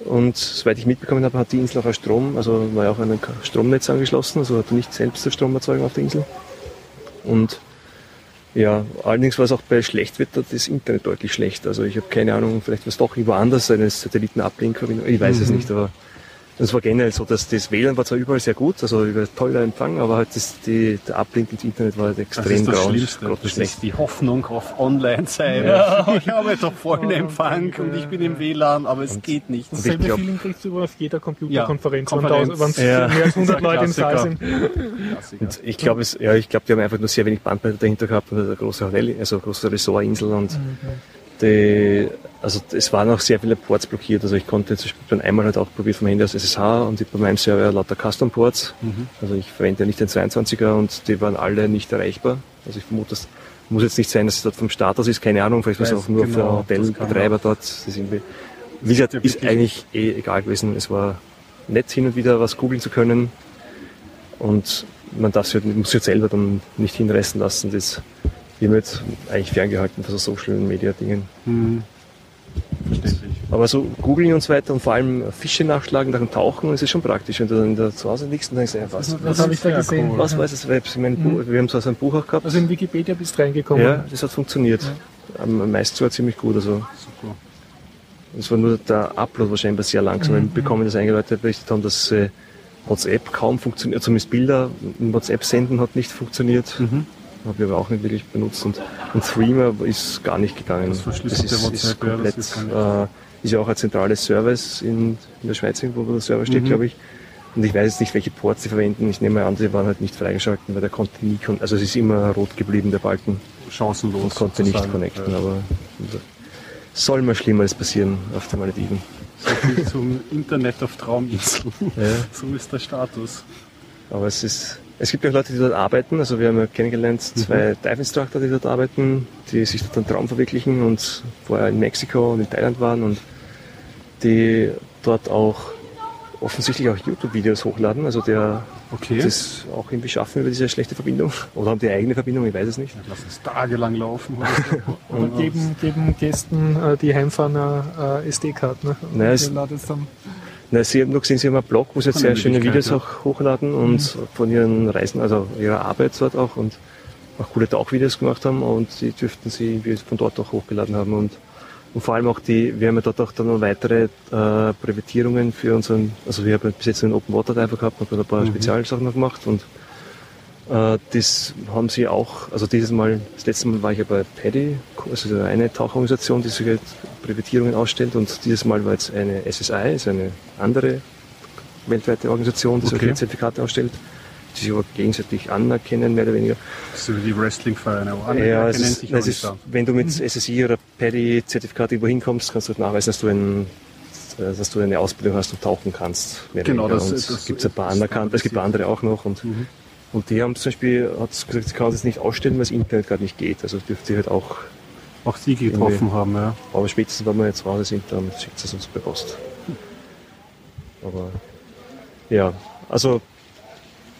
S2: Und soweit ich mitbekommen habe, hat die Insel auch einen Strom, also war ja auch ein Stromnetz angeschlossen, also hat nicht selbst der Stromerzeugung auf der Insel. Und ja, allerdings war es auch bei Schlechtwetter das Internet deutlich schlechter. Also ich habe keine Ahnung, vielleicht war es doch irgendwo anders eine Satelliten-Uplink-Verbindung, ich weiß es nicht, aber es war generell so, dass das WLAN war zwar überall sehr gut, also über toller Empfang, aber halt das, die, der Uplink ins Internet war halt
S3: Das
S2: extrem
S3: ist das
S2: grau,
S3: Schlimmste. Das
S2: grottenschlecht.
S3: ist die Hoffnung auf Online-Sein. Ich habe doch vollen Empfang und ich bin im WLAN, aber es geht nicht.
S1: Dasselbe
S2: ich glaub-
S1: Feeling kriegst du auf jeder Computerkonferenz,
S3: Ja,
S1: wenn
S3: Konferenz.
S1: wenn es
S2: Ja.
S1: mehr als 100 Leute im Saal sind.
S2: Und ich glaube, es, ja, ich glaube, die haben einfach nur sehr wenig Bandbreite dahinter gehabt, und eine große Hotel, also eine große Ressortinsel und die, also es waren auch sehr viele Ports blockiert. Also ich konnte zum Beispiel dann einmal halt auch probiert vom Handy aus SSH und ich bei meinem Server lauter Custom Ports. Also ich verwende ja nicht den 22er und die waren alle nicht erreichbar. Also ich vermute, das muss jetzt nicht sein, dass es dort vom Start aus ist, keine Ahnung, vielleicht war es auch nur
S3: genau,
S2: für Hotelbetreiber dort. Das ist wie gesagt, ist eigentlich eh egal gewesen. Es war nett hin und wieder was googeln zu können. Und man darf sich halt, muss sich halt selber dann nicht hinreißen lassen. Das wird jetzt eigentlich ferngehalten von so Social Media Dingen.
S3: Hm. Verständlich.
S2: Aber so googeln und so weiter und vor allem Fische nachschlagen nach dem Tauchen, das ist schon praktisch. Wenn du dann da zu Hause liegst und denkst, ja, was,
S1: Was
S2: was,
S1: habe ich da gesehen?
S3: cool.
S2: was weiß es? Ich mein Buch, wir haben so ein Buch auch gehabt.
S1: Also in Wikipedia bist du reingekommen.
S2: ja, das hat funktioniert. Am meisten sogar ziemlich gut. Also
S3: Super.
S2: es war nur der Upload wahrscheinlich sehr langsam. weil Ich bekomme, dass einige Leute berichtet haben, dass äh, WhatsApp kaum funktioniert, zumindest Bilder in WhatsApp senden hat nicht funktioniert. Habe ich aber auch nicht wirklich benutzt. Und, und Threema ist gar nicht gegangen.
S3: Das verschlüsselte
S2: ist,
S3: WhatsApp,
S2: ist
S3: ja, das
S2: komplett,
S3: ist gar
S2: äh, ist ja auch ein zentrales Service in, in der Schweiz, irgendwo, wo der Server steht,
S3: Mhm.
S2: glaube ich. Und ich weiß jetzt nicht, welche Ports sie verwenden. Ich nehme an, die waren halt nicht freigeschalten, weil der konnte nie, also es ist immer rot geblieben, der Balken,
S3: Chancenlos.
S2: und konnte nicht connecten.
S3: Ja.
S2: Aber soll mal Schlimmeres passieren auf den Malediven.
S3: So viel zum Internet auf Trauminseln.
S2: Ja.
S3: So ist der Status.
S2: Aber es ist, es gibt ja Leute, die dort arbeiten. Also wir haben ja kennengelernt zwei Dive Instructor, die dort arbeiten, die sich dort einen Traum verwirklichen und vorher in Mexiko und in Thailand waren und die dort auch offensichtlich auch YouTube-Videos hochladen. Also der
S3: Okay.
S2: das auch irgendwie schaffen über diese schlechte Verbindung. Oder haben die eigene Verbindung, ich weiß es nicht.
S3: Lass es tagelang laufen. Oder so.
S1: Und geben, geben Gästen, äh, die heimfahren, eine äh. Ne? Die ladet es dann.
S2: Na, Sie haben nur gesehen, Sie haben einen Blog, wo Sie jetzt sehr schöne Videos auch hochladen und von Ihren Reisen, also Ihrer Arbeit dort auch und auch coole Tauchvideos gemacht haben und die dürften Sie von dort auch hochgeladen haben und, und vor allem auch die, wir haben ja dort auch dann noch weitere äh, Brevetierungen für unseren, also wir haben bis jetzt einen Open Water Diver gehabt und ein paar Spezialsachen noch gemacht und das haben sie auch, also dieses Mal, das letzte Mal war ich ja bei Paddy, also eine Tauchorganisation, die solche Brevetierungen ausstellt und dieses Mal war jetzt eine SSI, ist eine andere weltweite Organisation, die solche
S3: Okay.
S2: Zertifikate ausstellt, die sich aber gegenseitig anerkennen, mehr oder weniger.
S3: So wie die Wrestling-Vereine. auch.
S2: Ja, es ist,
S3: sich
S2: es ist, wenn du mit SSI oder Paddy-Zertifikat irgendwo hinkommst, kannst du halt nachweisen, dass du ein dass du eine Ausbildung hast und tauchen kannst.
S3: Genau, das- das
S2: es gibt ein paar anerkannt, es gibt andere auch noch und und die haben zum Beispiel hat gesagt, sie kann das nicht ausstellen, weil das Internet gerade nicht geht. Also dürfte sie halt auch,
S3: Auch sie getroffen haben, ja.
S2: aber spätestens, wenn wir jetzt Hause sind, dann schickt es uns per Post. Aber ja, also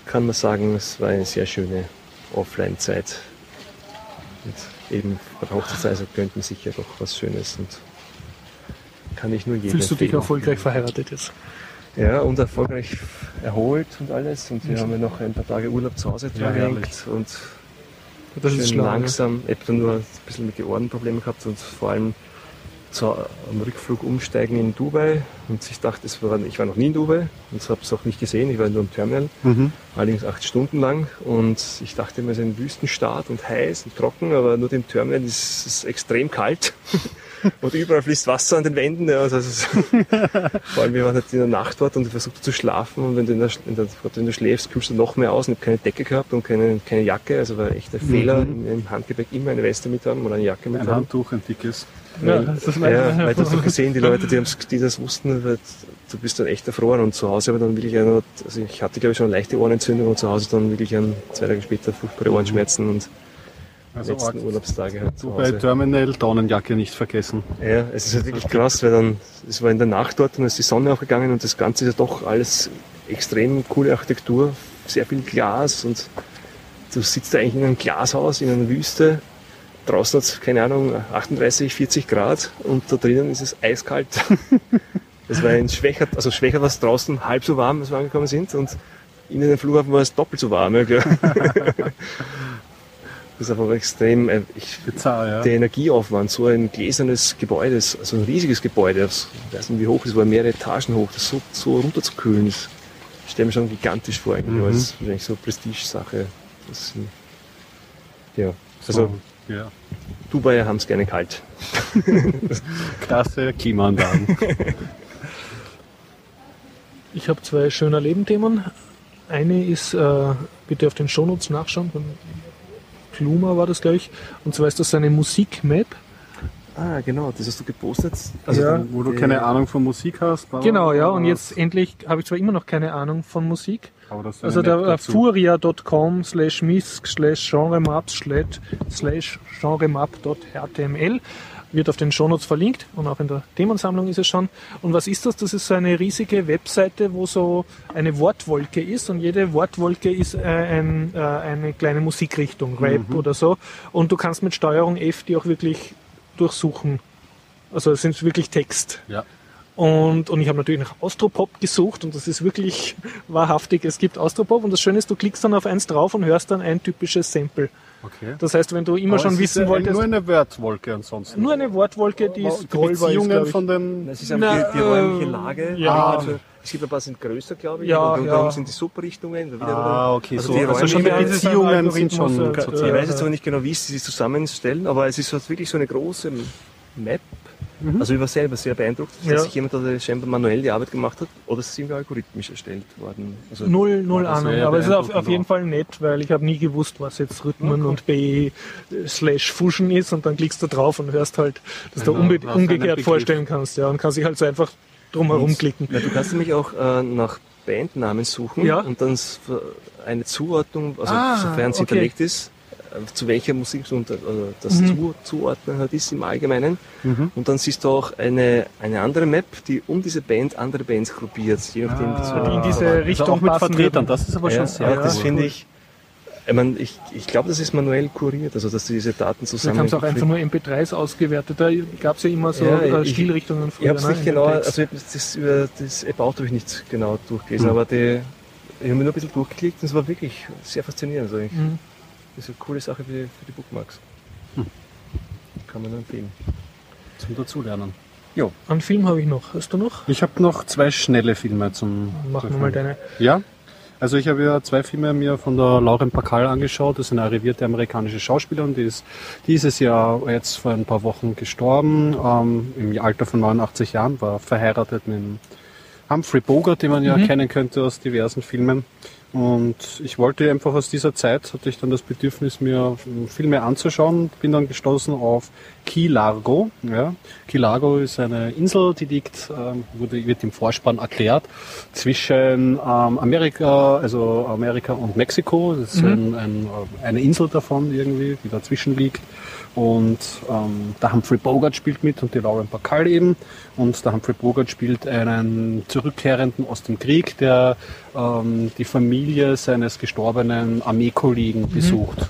S2: kann man sagen, es war eine sehr schöne Offline-Zeit. Und eben bei der Hochzeitsreise gönnt man sich ja doch was Schönes und kann ich nur jedem
S1: Fühlst du dich erfolgreich verheiratet jetzt?
S2: Ja, und erfolgreich erholt und alles. Und wir haben ja noch ein paar Tage Urlaub zu Hause
S3: Ja, herrlich.
S2: und
S1: Das ist
S2: langsam. Ich habe dann nur ein bisschen mit den Ohren Probleme gehabt und vor allem zu, am Rückflug umsteigen in Dubai. Und ich dachte, es war, ich war noch nie in Dubai und habe es auch nicht gesehen. Ich war nur im Terminal,
S3: Mhm.
S2: allerdings acht Stunden lang. Und ich dachte immer, es ist ein Wüstenstaat und heiß und trocken, aber nur im Terminal ist es extrem kalt. Und überall fließt Wasser an den Wänden. Ja, also ist, vor allem, wir waren halt in der Nacht dort und ich versucht zu schlafen. Und wenn du, in der, in der, wenn du schläfst, kühlst du noch mehr aus. Und ich habe keine Decke gehabt und keine, keine Jacke. Also war echt ein Fehler, im, im Handgepäck immer eine Weste mit haben oder eine Jacke mit
S3: Ein
S2: haben.
S3: Handtuch, ein dickes.
S1: Ja,
S2: Weil,
S1: das ist
S2: ja,
S1: mein-
S2: weil du hast doch gesehen, die Leute, die, die das wussten, weil du bist dann echt erfroren. Und zu Hause aber dann wirklich eine, also ich hatte glaube ich schon eine leichte Ohrenentzündung und zu Hause dann wirklich ein, zwei Tage später furchtbare Ohrenschmerzen und
S3: Also
S2: letzten. Urlaubstage halt zu
S3: Du bei
S2: Hause.
S3: Terminal Daunenjacke nicht vergessen.
S2: Ja, es ist halt wirklich krass, weil dann, es war in der Nacht dort und es ist die Sonne aufgegangen und das Ganze ist ja doch alles extrem coole Architektur, sehr viel Glas und du sitzt da eigentlich in einem Glashaus, in einer Wüste. Draußen hat es, keine Ahnung, 38, 40 Grad und da drinnen ist es eiskalt. Es war ein schwächer, also schwächer war es draußen halb so warm, als wir angekommen sind und in den Flughafen war es doppelt so warm. Ja, ist aber extrem, äh, ich,
S3: Bizarr, ja.
S2: der Energieaufwand, so ein gläsernes Gebäude, also ein riesiges Gebäude, das, ich weiß nicht wie hoch es war, mehrere Etagen hoch, das so, so runterzukühlen, das stelle mir schon gigantisch vor, eigentlich,
S3: Mhm.
S2: aber das ist wahrscheinlich so eine Prestige-Sache. Ja, also
S3: so, ja.
S2: Dubai haben es gerne kalt.
S3: Klasse Klimaanlagen.
S1: Ich habe zwei schöner Lebenthemen. Eine ist, äh, bitte auf den Shownotes nachschauen, Kluma war das, glaube ich. Und zwar ist das eine Musikmap.
S2: Ah, genau, das hast du gepostet. Also
S1: Ja.
S3: Wo du keine Ahnung von Musik hast.
S1: Genau, ja. Und jetzt endlich habe ich zwar immer noch keine Ahnung von Musik. Also der äh, furia.com slash misc slash genremaps slash genremap.html wird auf den Shownotes verlinkt und auch in der Themensammlung ist es schon. Und was ist das? Das ist so eine riesige Webseite, wo so eine Wortwolke ist und jede Wortwolke ist äh, ein, äh, eine kleine Musikrichtung, Rap oder so. Und du kannst mit Steuerung F die auch wirklich durchsuchen. Also es sind wirklich Text.
S3: Ja.
S1: Und, und ich habe natürlich nach Austropop gesucht und das ist wirklich wahrhaftig. Es gibt Austropop und das Schöne ist, du klickst dann auf eins drauf und hörst dann ein typisches Sample.
S3: Okay.
S1: Das heißt, wenn du immer
S3: Aber
S1: schon wissen wolltest,
S3: Nur eine Wortwolke ansonsten.
S1: nur eine Wortwolke, die ist
S3: die
S1: scrollbar ist,
S3: von den.
S2: Das ist
S1: Na,
S2: einfach die, die räumliche
S1: äh,
S2: Lage.
S1: ja.
S2: Also, es gibt ein paar sind größer, glaube ich.
S1: Ja,
S2: und
S1: ja.
S2: dann sind die Subrichtungen. Wieder
S3: Ah, okay,
S2: also
S3: so.
S2: die
S3: Also
S2: Räume,
S3: schon die Beziehungen sind schon
S1: äh.
S2: Ich weiß jetzt aber nicht genau, wie sie sich zusammenstellen, aber es ist halt wirklich so eine große Map. Also ich war selber sehr beeindruckt, dass
S1: Ja.
S2: sich jemand da scheinbar manuell die Arbeit gemacht hat oder es ist irgendwie algorithmisch erstellt worden. Also
S1: Null, null Ahnung. Aber es ist auf, auf jeden Fall nett, weil ich habe nie gewusst, was jetzt Rhythmen und B slash Fusion ist und dann klickst du drauf und hörst halt, dass du umge
S3: was einen
S1: umgekehrt vorstellen kannst, ja, und kannst dich halt so einfach drumherum klicken.
S2: Ja, du kannst nämlich auch äh, nach Bandnamen suchen
S1: Ja.
S2: und dann eine Zuordnung, also
S1: Ah,
S2: sofern es
S1: okay.
S2: hinterlegt ist, äh, zu welcher Musik also das
S1: Mhm.
S2: zu, zuordnen halt ist im Allgemeinen. Und dann siehst du auch eine, eine andere Map, die um diese Band andere Bands gruppiert, je nachdem. wie
S1: die in diese
S3: Also
S1: Richtung
S3: auch mit Vertretern, das ist aber
S2: ja,
S3: schon sehr
S2: aber das
S3: cool.
S2: finde ich, ich, mein, ich, ich glaube, das ist manuell kuriert, also dass diese Daten zusammen.
S1: haben sie auch einfach nur MP3s ausgewertet. Da gab es ja immer so
S2: Ja,
S1: äh,
S2: ich-
S1: Stilrichtungen
S2: ich
S1: früher.
S2: habe es
S1: ne,
S2: nicht genau, also ich das über das About habe ich nicht genau durchgelesen,
S3: Hm.
S2: aber die, ich habe mir nur ein bisschen durchgeklickt und es war wirklich sehr faszinierend. Also ich,
S1: Mhm.
S2: Das ist eine coole Sache für die, für die Bookmarks.
S3: Hm.
S2: Kann man nur empfehlen.
S3: Zum Dazulernen.
S1: Einen Film habe ich noch. Hast du noch?
S3: Ich habe noch zwei schnelle Filme zum.
S1: Machen wir mal deine.
S3: Ja. Also ich habe ja zwei Filme mir von der Lauren Bacall angeschaut. Das ist eine arrivierte amerikanische Schauspielerin, die ist dieses Jahr jetzt vor ein paar Wochen gestorben, ähm, im Alter von 89 Jahren, war verheiratet mit Humphrey Bogart, den man ja kennen könnte aus diversen Filmen. Und ich wollte einfach aus dieser Zeit, hatte ich dann das Bedürfnis, mir Filme anzuschauen, bin dann gestoßen auf Key Largo. Ja. Key Largo ist eine Insel, die liegt, ähm, wurde, wird im Vorspann erklärt, zwischen ähm, Amerika, also Amerika und Mexiko. Das ist ein, ein, äh, eine Insel davon irgendwie, die dazwischen liegt. Und ähm, der Humphrey Bogart spielt mit und die Lauren Bacall eben. Und der Humphrey Bogart spielt einen Zurückkehrenden aus dem Krieg, der ähm, die Familie seines gestorbenen Armeekollegen besucht.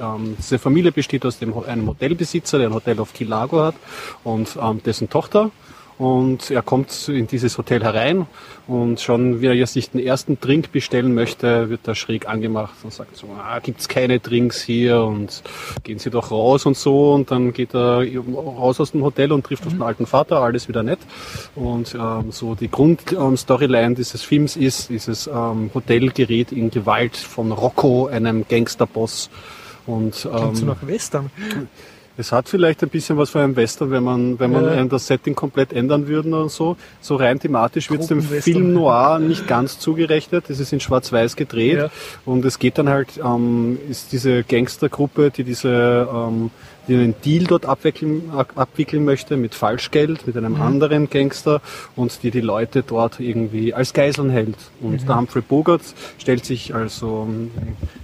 S3: Ähm, diese Familie besteht aus dem, einem Hotelbesitzer, der ein Hotel auf Key Largo hat und ähm, dessen Tochter. Und er kommt in dieses Hotel herein und schon, wie er sich den ersten Drink bestellen möchte, wird er schräg angemacht und sagt so, ah, gibt's keine Drinks hier und gehen Sie doch raus und so. Und dann geht er raus aus dem Hotel und trifft auf den alten Vater, alles wieder nett. Und ähm, so die Grundstoryline dieses Films ist, dieses ähm, Hotel gerät in Gewalt von Rocco, einem Gangsterboss. Und
S1: Klingt so
S3: ähm,
S1: nach Western.
S3: Es hat vielleicht ein bisschen was für einen Western, wenn man, wenn man
S1: Ja.
S3: das Setting komplett ändern würde und so. So rein thematisch wird es dem. Film Noir nicht ganz zugerechnet. Es ist in Schwarz-Weiß gedreht
S1: Ja.
S3: und es geht dann halt, ähm, ist diese Gangstergruppe, die diese, ähm, die einen Deal dort abwickeln, ab- abwickeln möchte mit Falschgeld, mit einem anderen Gangster und die die Leute dort irgendwie als Geiseln hält. Und der Humphrey Bogart stellt sich also ähm,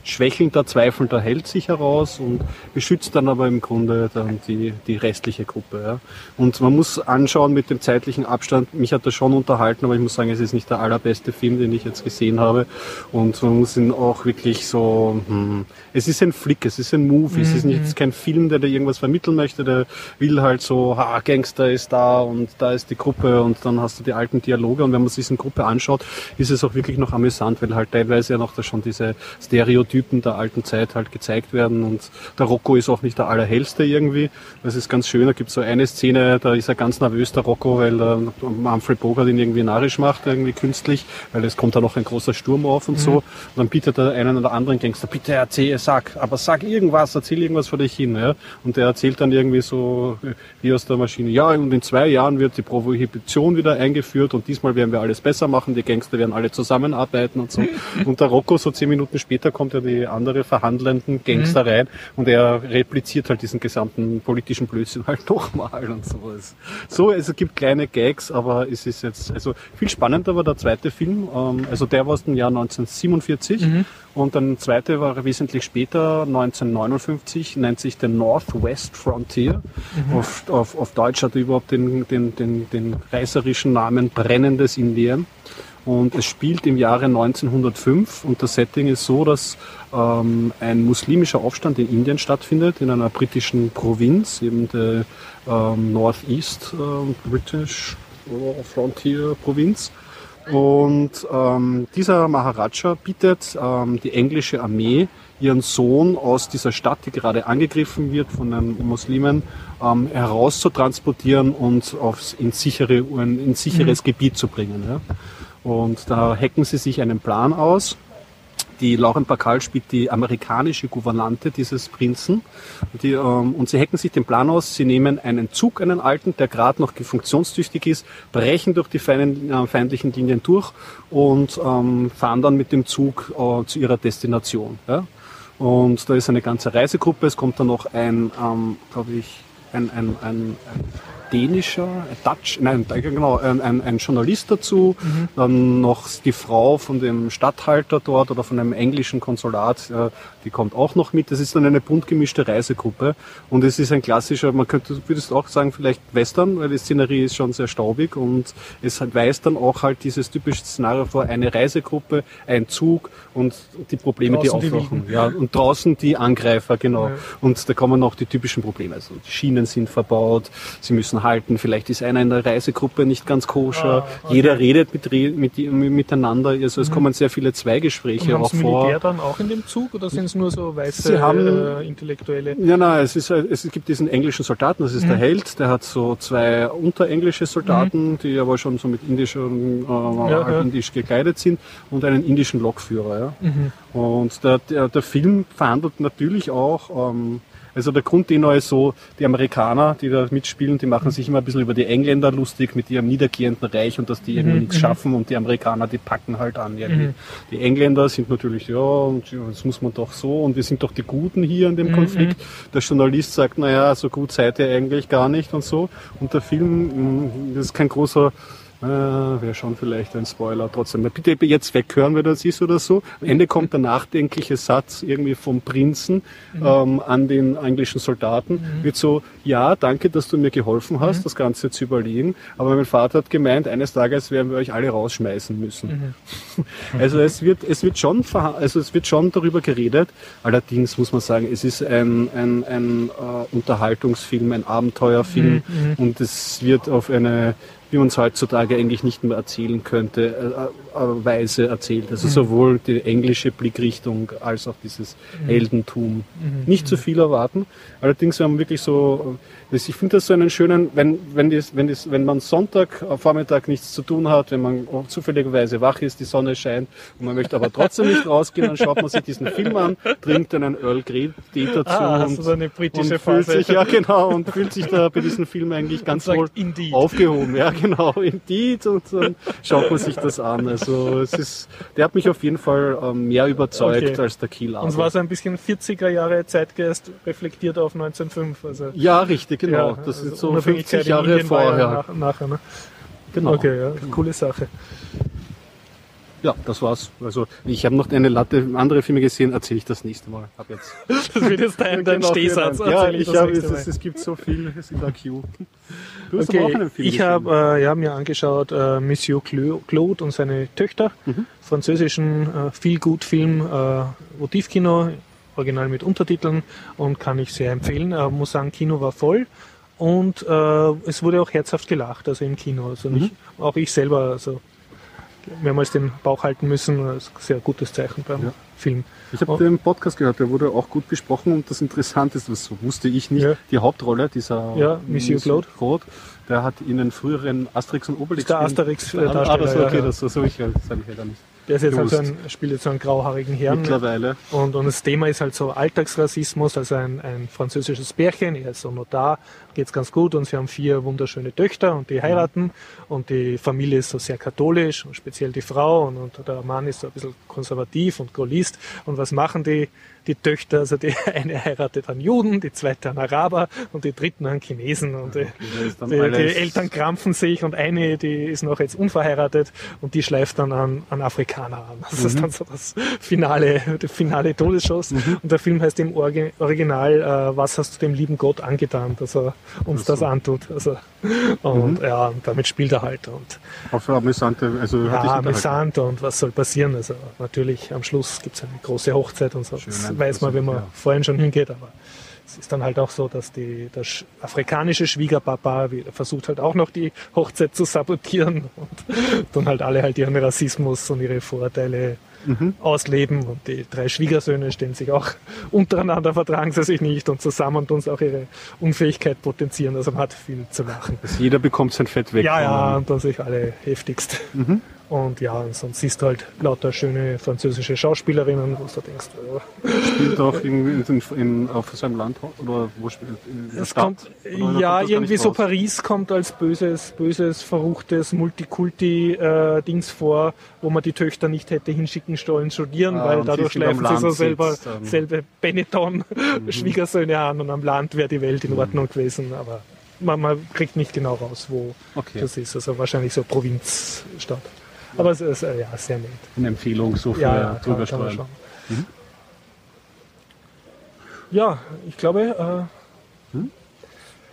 S3: schwächelnder, zweifelnder Held sich heraus und beschützt dann aber im Grunde dann die, die restliche Gruppe. Ja. Und man muss anschauen mit dem zeitlichen Abstand, mich hat das schon unterhalten, aber ich muss sagen, es ist nicht der allerbeste Film, den ich jetzt gesehen habe. Und man muss ihn auch wirklich so, hm, es ist ein Flick, es ist ein Movie, es ist nicht ist kein Film, der irgendwas vermitteln möchte, der will halt so, ha, Gangster ist da und da ist die Gruppe und dann hast du die alten Dialoge und wenn man sich diese Gruppe anschaut, ist es auch wirklich noch amüsant, weil halt teilweise ja noch da schon diese Stereotypen der alten Zeit halt gezeigt werden und der Rocco ist auch nicht der allerhellste irgendwie. Das ist ganz schön, da gibt es so eine Szene, da ist er ganz nervös, der Rocco, weil der Humphrey Bogart ihn irgendwie narrisch macht, irgendwie künstlich, weil es kommt da noch ein großer Sturm auf und so. Und dann bittet er einen oder anderen Gangster, bitte erzähl, sag, aber sag irgendwas, erzähl irgendwas vor dich hin. Ja? Und der erzählt dann irgendwie so wie aus der Maschine, ja, und in zwei Jahren wird die Prohibition wieder eingeführt und diesmal werden wir alles besser machen, die Gangster werden alle zusammenarbeiten und so. Und der Rocco, so zehn Minuten später, kommt ja die andere verhandelnden Gangster rein und er repliziert halt diesen gesamten politischen Blödsinn halt nochmal und so. Es- So, also es gibt kleine Gags, aber es ist jetzt, also viel spannender war der zweite Film, ähm, also der war aus dem Jahr 1947 und dann zweite war wesentlich später, 1959, nennt sich der Northwest Frontier. Auf, auf, auf Deutsch hat er überhaupt den, den, den, den reißerischen Namen Brennendes Indien. Und es spielt im Jahre 1905 und das Setting ist so, dass ähm, ein muslimischer Aufstand in Indien stattfindet, in einer britischen Provinz, eben der ähm, Northeast ähm, British äh, Frontier Provinz. Und ähm, dieser Maharaja bittet ähm, die englische Armee, ihren Sohn aus dieser Stadt, die gerade angegriffen wird von den Muslimen, ähm, herauszutransportieren und aufs, ins, sichere, in sicheres Gebiet zu bringen. Ja. Und da hacken sie sich einen Plan aus. Die Lauren Bacall spielt die amerikanische Gouvernante dieses Prinzen. Die, ähm, und sie hacken sich den Plan aus. Sie nehmen einen Zug, einen alten, der gerade noch funktionstüchtig ist, brechen durch die feinen, äh, feindlichen Linien durch und ähm, fahren dann mit dem Zug äh, zu ihrer Destination. Ja? Und da ist eine ganze Reisegruppe. Es kommt dann noch ein, ähm, glaube ich, ein, ein, ein, ein dänischer, ein Dutch, nein, genau, ein, ein, ein Journalist dazu, mhm. dann noch die Frau von dem Stadthalter dort oder von einem englischen Konsulat, äh, die kommt auch noch mit. Das ist dann eine bunt gemischte Reisegruppe und es ist ein klassischer, man könnte, würdest auch sagen, vielleicht Western, weil die Szenerie ist schon sehr staubig und es weist dann auch halt dieses typische Szenario vor, eine Reisegruppe, ein Zug und die Probleme, draußen die aufwachen. Ja, und draußen die Angreifer, genau. Ja. Und da kommen noch die typischen Probleme. Also die Schienen sind verbaut, sie müssen halten, vielleicht ist einer in der Reisegruppe nicht ganz koscher, ah, okay. jeder redet mit, mit, miteinander, also es mhm. kommen sehr viele Zweigespräche
S1: auch
S3: vor.
S1: Militär dann auch in dem Zug oder sind es nur so weiße
S3: Sie haben,
S1: äh, Intellektuelle?
S3: Ja, nein, es, ist, es gibt diesen englischen Soldaten, das ist mhm. der Held, der hat so zwei unterenglische Soldaten, mhm. die aber schon so mit indischen, äh, ja, halt ja. indisch gekleidet sind und einen indischen Lokführer. Ja. Mhm. Und der, der, der Film verhandelt natürlich auch ähm, also der Grundtenor ist so, die Amerikaner, die da mitspielen, die machen sich immer ein bisschen über die Engländer lustig mit ihrem niedergehenden Reich und dass die irgendwie mhm. nichts mhm. schaffen und die Amerikaner, die packen halt an. Mhm. Die Engländer sind natürlich, ja, und das muss man doch so und wir sind doch die Guten hier in dem mhm. Konflikt. Der Journalist sagt, naja, so gut seid ihr eigentlich gar nicht und so. Und der Film, das ist kein großer äh, Wäre schon vielleicht ein Spoiler. Trotzdem, bitte jetzt weghören, wenn das ist oder so. Am Ende kommt der nachdenkliche Satz irgendwie vom Prinzen mhm. ähm, an den englischen Soldaten. Mhm. Wird so, ja, danke, dass du mir geholfen hast, mhm. das Ganze zu überlegen. Aber mein Vater hat gemeint, eines Tages werden wir euch alle rausschmeißen müssen. Mhm. Also es wird, es wird schon, also es wird schon darüber geredet. Allerdings muss man sagen, es ist ein, ein, ein äh, Unterhaltungsfilm, ein Abenteuerfilm mhm. Mhm. und es wird auf eine wie man es heutzutage eigentlich nicht mehr erzählen könnte, äh, äh, Weise erzählt. Also mhm. sowohl die englische Blickrichtung als auch dieses mhm. Heldentum. Mhm. Nicht zu viel erwarten. Allerdings, wir haben wirklich so ich finde das so einen schönen, wenn, wenn, das, wenn, das, wenn man Sonntag äh, Vormittag nichts zu tun hat, wenn man zufälligerweise wach ist, die Sonne scheint und man möchte aber trotzdem nicht rausgehen, dann schaut man sich diesen Film an, trinkt einen Earl Grey Tee dazu
S1: ah, und, so eine britische
S3: und fühlt sich, ja genau, und fühlt sich da bei diesem Film eigentlich ganz wohl aufgehoben. Ja genau, Indeed und dann schaut man sich das an. Also es ist, der hat mich auf jeden Fall ähm, mehr überzeugt okay. als der Kiel.
S1: Und es war so ein bisschen 40er Jahre Zeitgeist reflektiert auf 1905.
S3: Also ja, richtig genau. Ja, das ist so 50 Jahre vorher.
S1: Nach, nachher, ne? Genau. Okay, ja, coole Sache.
S3: Ja, das war's. Also ich habe noch eine Latte andere Filme gesehen, erzähle ich das nächste Mal. Ab jetzt.
S1: das wird jetzt dein, dein Stehsatz.
S3: Ja, ich, ich habe es, es, gibt so viel es der Queue.
S1: Du hast okay, aber auch einen Film Ich habe äh, ja, mir angeschaut äh, Monsieur Claude und seine Töchter, mhm. französischen äh, Feel-Good-Film, äh, Motivkino, original mit Untertiteln und kann ich sehr empfehlen. Äh, muss sagen, Kino war voll und äh, es wurde auch herzhaft gelacht, also im Kino. Also nicht, mhm. auch ich selber, also mehrmals den Bauch halten müssen. Das ist ein sehr gutes Zeichen beim ja. Film.
S3: Ich habe den Podcast gehört, der wurde auch gut besprochen und das Interessante ist, das wusste ich nicht, ja. die Hauptrolle dieser
S1: ja, Monsieur Claude.
S3: Claude der hat in den früheren Asterix und Obelix.
S1: Der Asterix-Darsteller.
S3: Ah, das, okay, ja, das, das, ich, das habe ich ja nicht.
S1: Der ist jetzt halt so ein, spielt jetzt so einen grauhaarigen Herrn.
S3: Mittlerweile.
S1: Und, und das Thema ist halt so Alltagsrassismus, also ein, ein französisches Pärchen, er ist so Notar, geht's ganz gut und sie haben vier wunderschöne Töchter und die heiraten mhm. und die Familie ist so sehr katholisch und speziell die Frau und, und der Mann ist so ein bisschen konservativ und Gaullist und was machen die? Die Töchter, also die eine heiratet an Juden, die zweite an Araber und die dritten an Chinesen und die, die, die, Eltern krampfen sich und eine, die ist noch jetzt unverheiratet und die schleift dann an, an Afrikaner an. Das mhm. ist dann so das Finale, der finale Todesschuss mhm. und der Film heißt im Original, äh, was hast du dem lieben Gott angetan, dass er uns das, das antut. Also, und mhm. ja, damit spielt er halt. Und,
S3: Auf amüsante, also
S1: ja, amüsant und was soll passieren? Also natürlich am Schluss gibt es eine große Hochzeit und so. Schön, weiß man, wenn man ja. vorhin schon hingeht, aber es ist dann halt auch so, dass die, der afrikanische Schwiegerpapa versucht halt auch noch die Hochzeit zu sabotieren und dann halt alle halt ihren Rassismus und ihre Vorurteile mhm. ausleben. Und die drei Schwiegersöhne stehen sich auch untereinander, vertragen sie sich nicht und zusammen tun sie auch ihre Unfähigkeit potenzieren. Also man hat viel zu lachen.
S3: Also jeder bekommt sein Fett weg.
S1: Ja, ja, und dann sich alle heftigst. Mhm. Und ja, sonst siehst du halt lauter schöne französische Schauspielerinnen, wo du denkst, oh.
S3: Spielt auch in, in, in, auf seinem Land oder wo spielt
S1: Es
S3: Stadt?
S1: kommt, ja,
S3: kommt
S1: irgendwie so
S3: raus?
S1: Paris kommt als böses, böses, verruchtes Multikulti-Dings vor, wo man die Töchter nicht hätte hinschicken sollen studieren,
S3: Ah,
S1: weil dadurch schleifen sie so selber,
S3: sitzt, ähm.
S1: selbe Benetton-Schwiegersöhne an und am Land wäre die Welt in Ordnung gewesen, aber man, man kriegt nicht genau raus, wo
S3: Okay.
S1: das ist. Also wahrscheinlich so Provinzstadt. Aber es ist äh, ja sehr nett.
S3: Eine Empfehlung so für
S1: Ja, ja, kann, schauen. Ja, ich glaube, äh,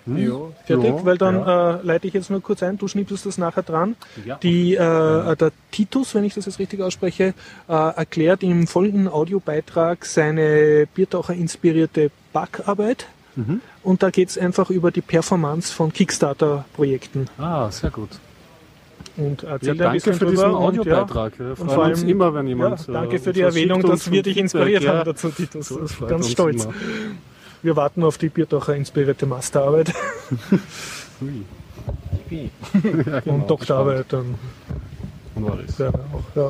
S2: Ja,
S1: fertig,
S3: Ja,
S1: weil dann äh, leite ich jetzt nur kurz ein, du schnippelst das nachher dran.
S3: Ja.
S1: Die, äh, Der Titus, wenn ich das jetzt richtig ausspreche, äh, erklärt im folgenden Audiobeitrag seine Biertaucher inspirierte Backarbeit.
S3: Mhm.
S1: Und da geht es einfach über die Performance von Kickstarter-Projekten.
S3: Ah, sehr gut.
S1: Und
S3: Ja,
S1: erzählt ein
S3: danke
S1: bisschen
S3: für diesen
S1: und,
S3: Audiobeitrag. Ja,
S1: und vor allem-
S3: immer, wenn
S1: Ja,
S3: jemand.
S1: ja, danke
S3: äh,
S1: für die Erwähnung, dass
S3: und
S1: wir dich inspiriert
S3: ja.
S1: haben dazu, Titus.
S3: So,
S1: Das ganz stolz.
S3: immer.
S1: Wir warten auf die Biertaucher inspirierte Masterarbeit
S3: Ui.
S2: Wie?
S3: Ja, genau,
S1: und Doktorarbeit. Dann
S3: war es.
S1: ja, auch, ja.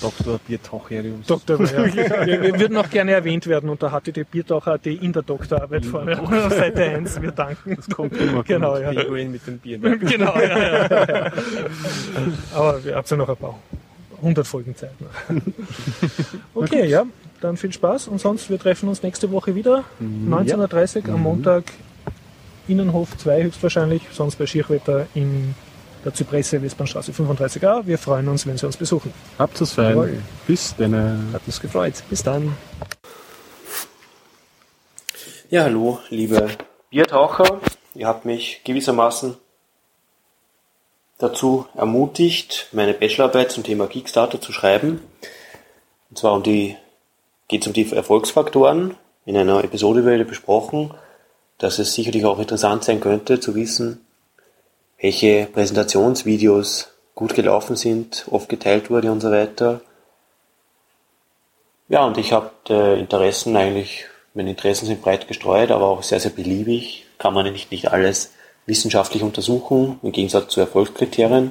S2: Dr. Biertaucheriums.
S1: Doktor, ja. wir, wir würden auch gerne erwähnt werden und da hatte die Biertaucher.at in der Doktorarbeit vorne auf Seite 1. Wir danken.
S3: Das kommt immer.
S1: Genau, ja.
S2: Pinguin mit dem Bier.
S1: genau, ja, ja, ja. Aber wir haben ja noch ein paar 100 Folgen Zeit. Noch. Okay, ja, dann viel Spaß und sonst, wir treffen uns nächste Woche wieder. 19.30 Uhr am Montag, Innenhof 2 höchstwahrscheinlich, sonst bei Schierwetter in der Zypresse, Westbahnstraße 35a. Wir freuen uns, wenn Sie uns besuchen.
S3: Habt es fein.
S2: Jawohl.
S3: Bis dann.
S2: Hat uns gefreut. Bis dann.
S4: Ja, hallo, liebe Biertaucher. Ihr habt mich gewissermaßen dazu ermutigt, meine Bachelorarbeit zum Thema Kickstarter zu schreiben. Und zwar um die, geht es um die Erfolgsfaktoren. In einer Episode wurde besprochen, dass es sicherlich auch interessant sein könnte zu wissen, welche Präsentationsvideos gut gelaufen sind, oft geteilt wurde und so weiter. Ja, und ich habe äh, Interessen eigentlich, meine Interessen sind breit gestreut, aber auch sehr, sehr beliebig. Kann man nicht, nicht alles wissenschaftlich untersuchen, im Gegensatz zu Erfolgskriterien.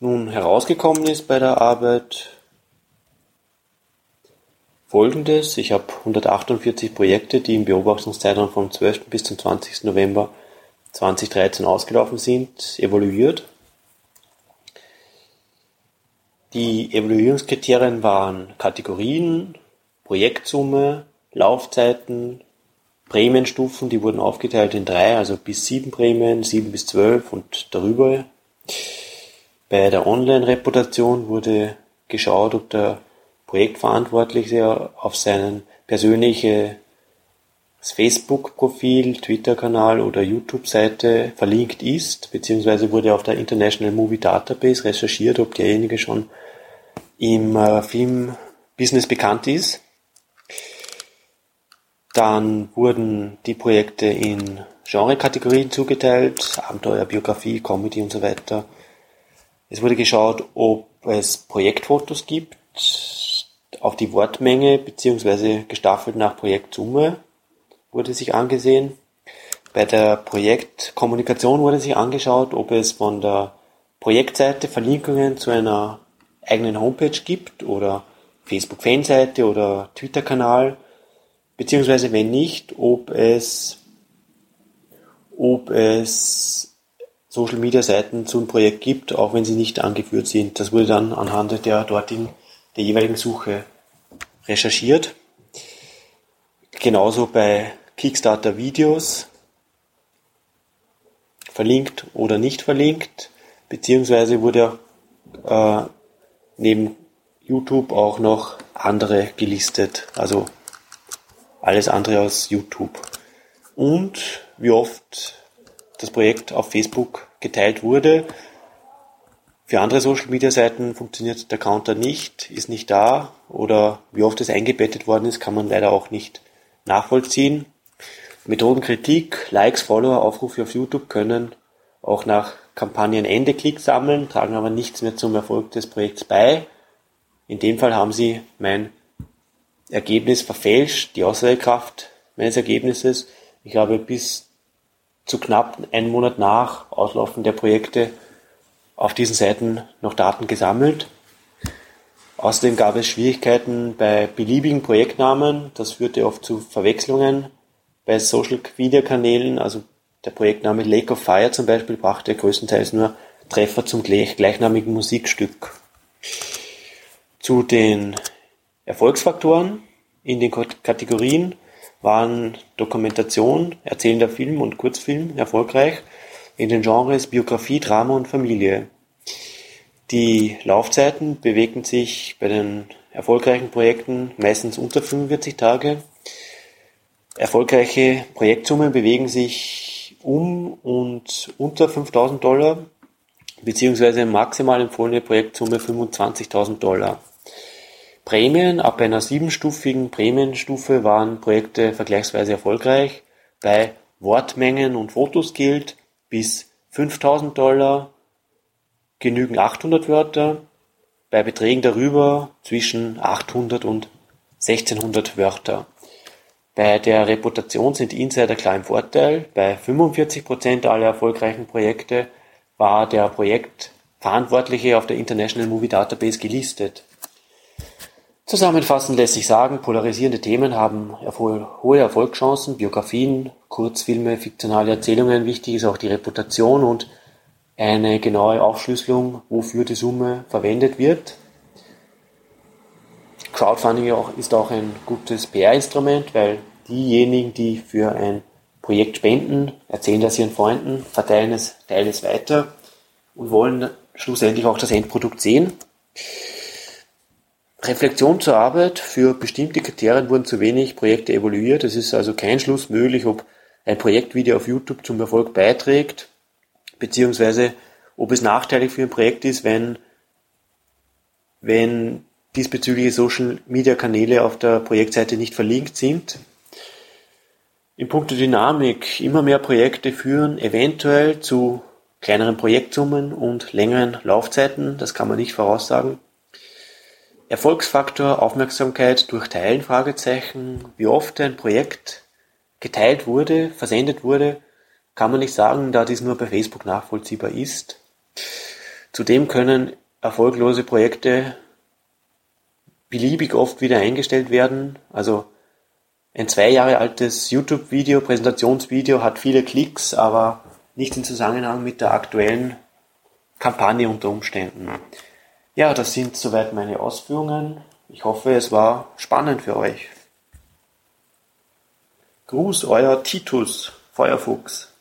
S4: Nun, herausgekommen ist bei der Arbeit folgendes. Ich habe 148 Projekte, die im Beobachtungszeitraum vom 12. bis zum 20. November 2013 ausgelaufen sind, evaluiert. Die Evaluierungskriterien waren Kategorien, Projektsumme, Laufzeiten, Prämienstufen, die wurden aufgeteilt in drei, also bis sieben Prämien, sieben bis zwölf und darüber. Bei der Online-Reputation wurde geschaut, ob der Projektverantwortliche auf sein persönliches Facebook-Profil, Twitter-Kanal oder YouTube-Seite verlinkt ist, beziehungsweise wurde auf der International Movie Database recherchiert, ob derjenige schon im äh, Filmbusiness bekannt ist. Dann wurden die Projekte in Genre-Kategorien zugeteilt, Abenteuer, Biografie, Comedy und so weiter. Es wurde geschaut, ob es Projektfotos gibt, auf die Wortmenge beziehungsweise gestaffelt nach Projektsumme wurde sich angesehen. Bei der Projektkommunikation wurde sich angeschaut, ob es von der Projektseite Verlinkungen zu einer eigenen Homepage gibt oder Facebook-Fanseite oder Twitter-Kanal, beziehungsweise wenn nicht, ob es, ob es Social Media Seiten zum Projekt gibt, auch wenn sie nicht angeführt sind. Das wurde dann anhand der dortigen, der jeweiligen Suche recherchiert. Genauso bei Kickstarter Videos, verlinkt oder nicht verlinkt, beziehungsweise wurde äh, neben YouTube auch noch andere gelistet, also alles andere als YouTube. Und wie oft das Projekt auf Facebook geteilt wurde. Für andere Social Media Seiten funktioniert der Counter nicht, ist nicht da oder wie oft es eingebettet worden ist, kann man leider auch nicht nachvollziehen. Methodenkritik, Likes, Follower, Aufrufe auf YouTube können auch nach Kampagnenende Klicks sammeln, tragen aber nichts mehr zum Erfolg des Projekts bei. In dem Fall haben sie mein Ergebnis verfälscht, die Aussagekraft meines Ergebnisses. Ich habe bis zu knapp einen Monat nach Auslaufen der Projekte auf diesen Seiten noch Daten gesammelt. Außerdem gab es Schwierigkeiten bei beliebigen Projektnamen. Das führte oft zu Verwechslungen bei Social Media Kanälen. Also der Projektname Lake of Fire zum Beispiel brachte größtenteils nur Treffer zum gleichnamigen Musikstück. Zu den Erfolgsfaktoren in den Kategorien waren Dokumentation, erzählender Film und Kurzfilm erfolgreich, in den Genres Biografie, Drama und Familie. Die Laufzeiten bewegten sich bei den erfolgreichen Projekten meistens unter 45 Tage. Erfolgreiche Projektsummen bewegen sich um und unter 5000 Dollar, beziehungsweise maximal empfohlene Projektsumme 25.000 Dollar. Prämien ab einer siebenstufigen Prämienstufe waren Projekte vergleichsweise erfolgreich. Bei Wortmengen und Fotos gilt bis 5000 Dollar genügen 800 Wörter, bei Beträgen darüber zwischen 800 und 1600 Wörter. Bei der Reputation sind Insider klar im Vorteil. Bei 45% aller erfolgreichen Projekte war der Projektverantwortliche auf der International Movie Database gelistet. Zusammenfassend lässt sich sagen, polarisierende Themen haben hohe Erfolgschancen, Biografien, Kurzfilme, fiktionale Erzählungen, wichtig ist auch die Reputation und eine genaue Aufschlüsselung, wofür die Summe verwendet wird. Crowdfunding ist auch ein gutes PR-Instrument, weil diejenigen, die für ein Projekt spenden, erzählen das ihren Freunden, verteilen es, teilen es weiter und wollen schlussendlich auch das Endprodukt sehen. Reflexion zur Arbeit. Für bestimmte Kriterien wurden zu wenig Projekte evaluiert. Es ist also kein Schluss möglich, ob ein Projektvideo auf YouTube zum Erfolg beiträgt, beziehungsweise ob es nachteilig für ein Projekt ist, wenn, wenn diesbezügliche Social Media Kanäle auf der Projektseite nicht verlinkt sind. In puncto Dynamik, immer mehr Projekte führen eventuell zu kleineren Projektsummen und längeren Laufzeiten, das kann man nicht voraussagen. Erfolgsfaktor Aufmerksamkeit durch Teilen? Fragezeichen. Wie oft ein Projekt geteilt wurde, versendet wurde, kann man nicht sagen, da dies nur bei Facebook nachvollziehbar ist. Zudem können erfolglose Projekte beliebig oft wieder eingestellt werden. Also ein zwei Jahre altes YouTube-Video, Präsentationsvideo hat viele Klicks, aber nicht in Zusammenhang mit der aktuellen Kampagne unter Umständen. Ja, das sind soweit meine Ausführungen. Ich hoffe, es war spannend für euch. Gruß, euer Titus Feuerfuchs.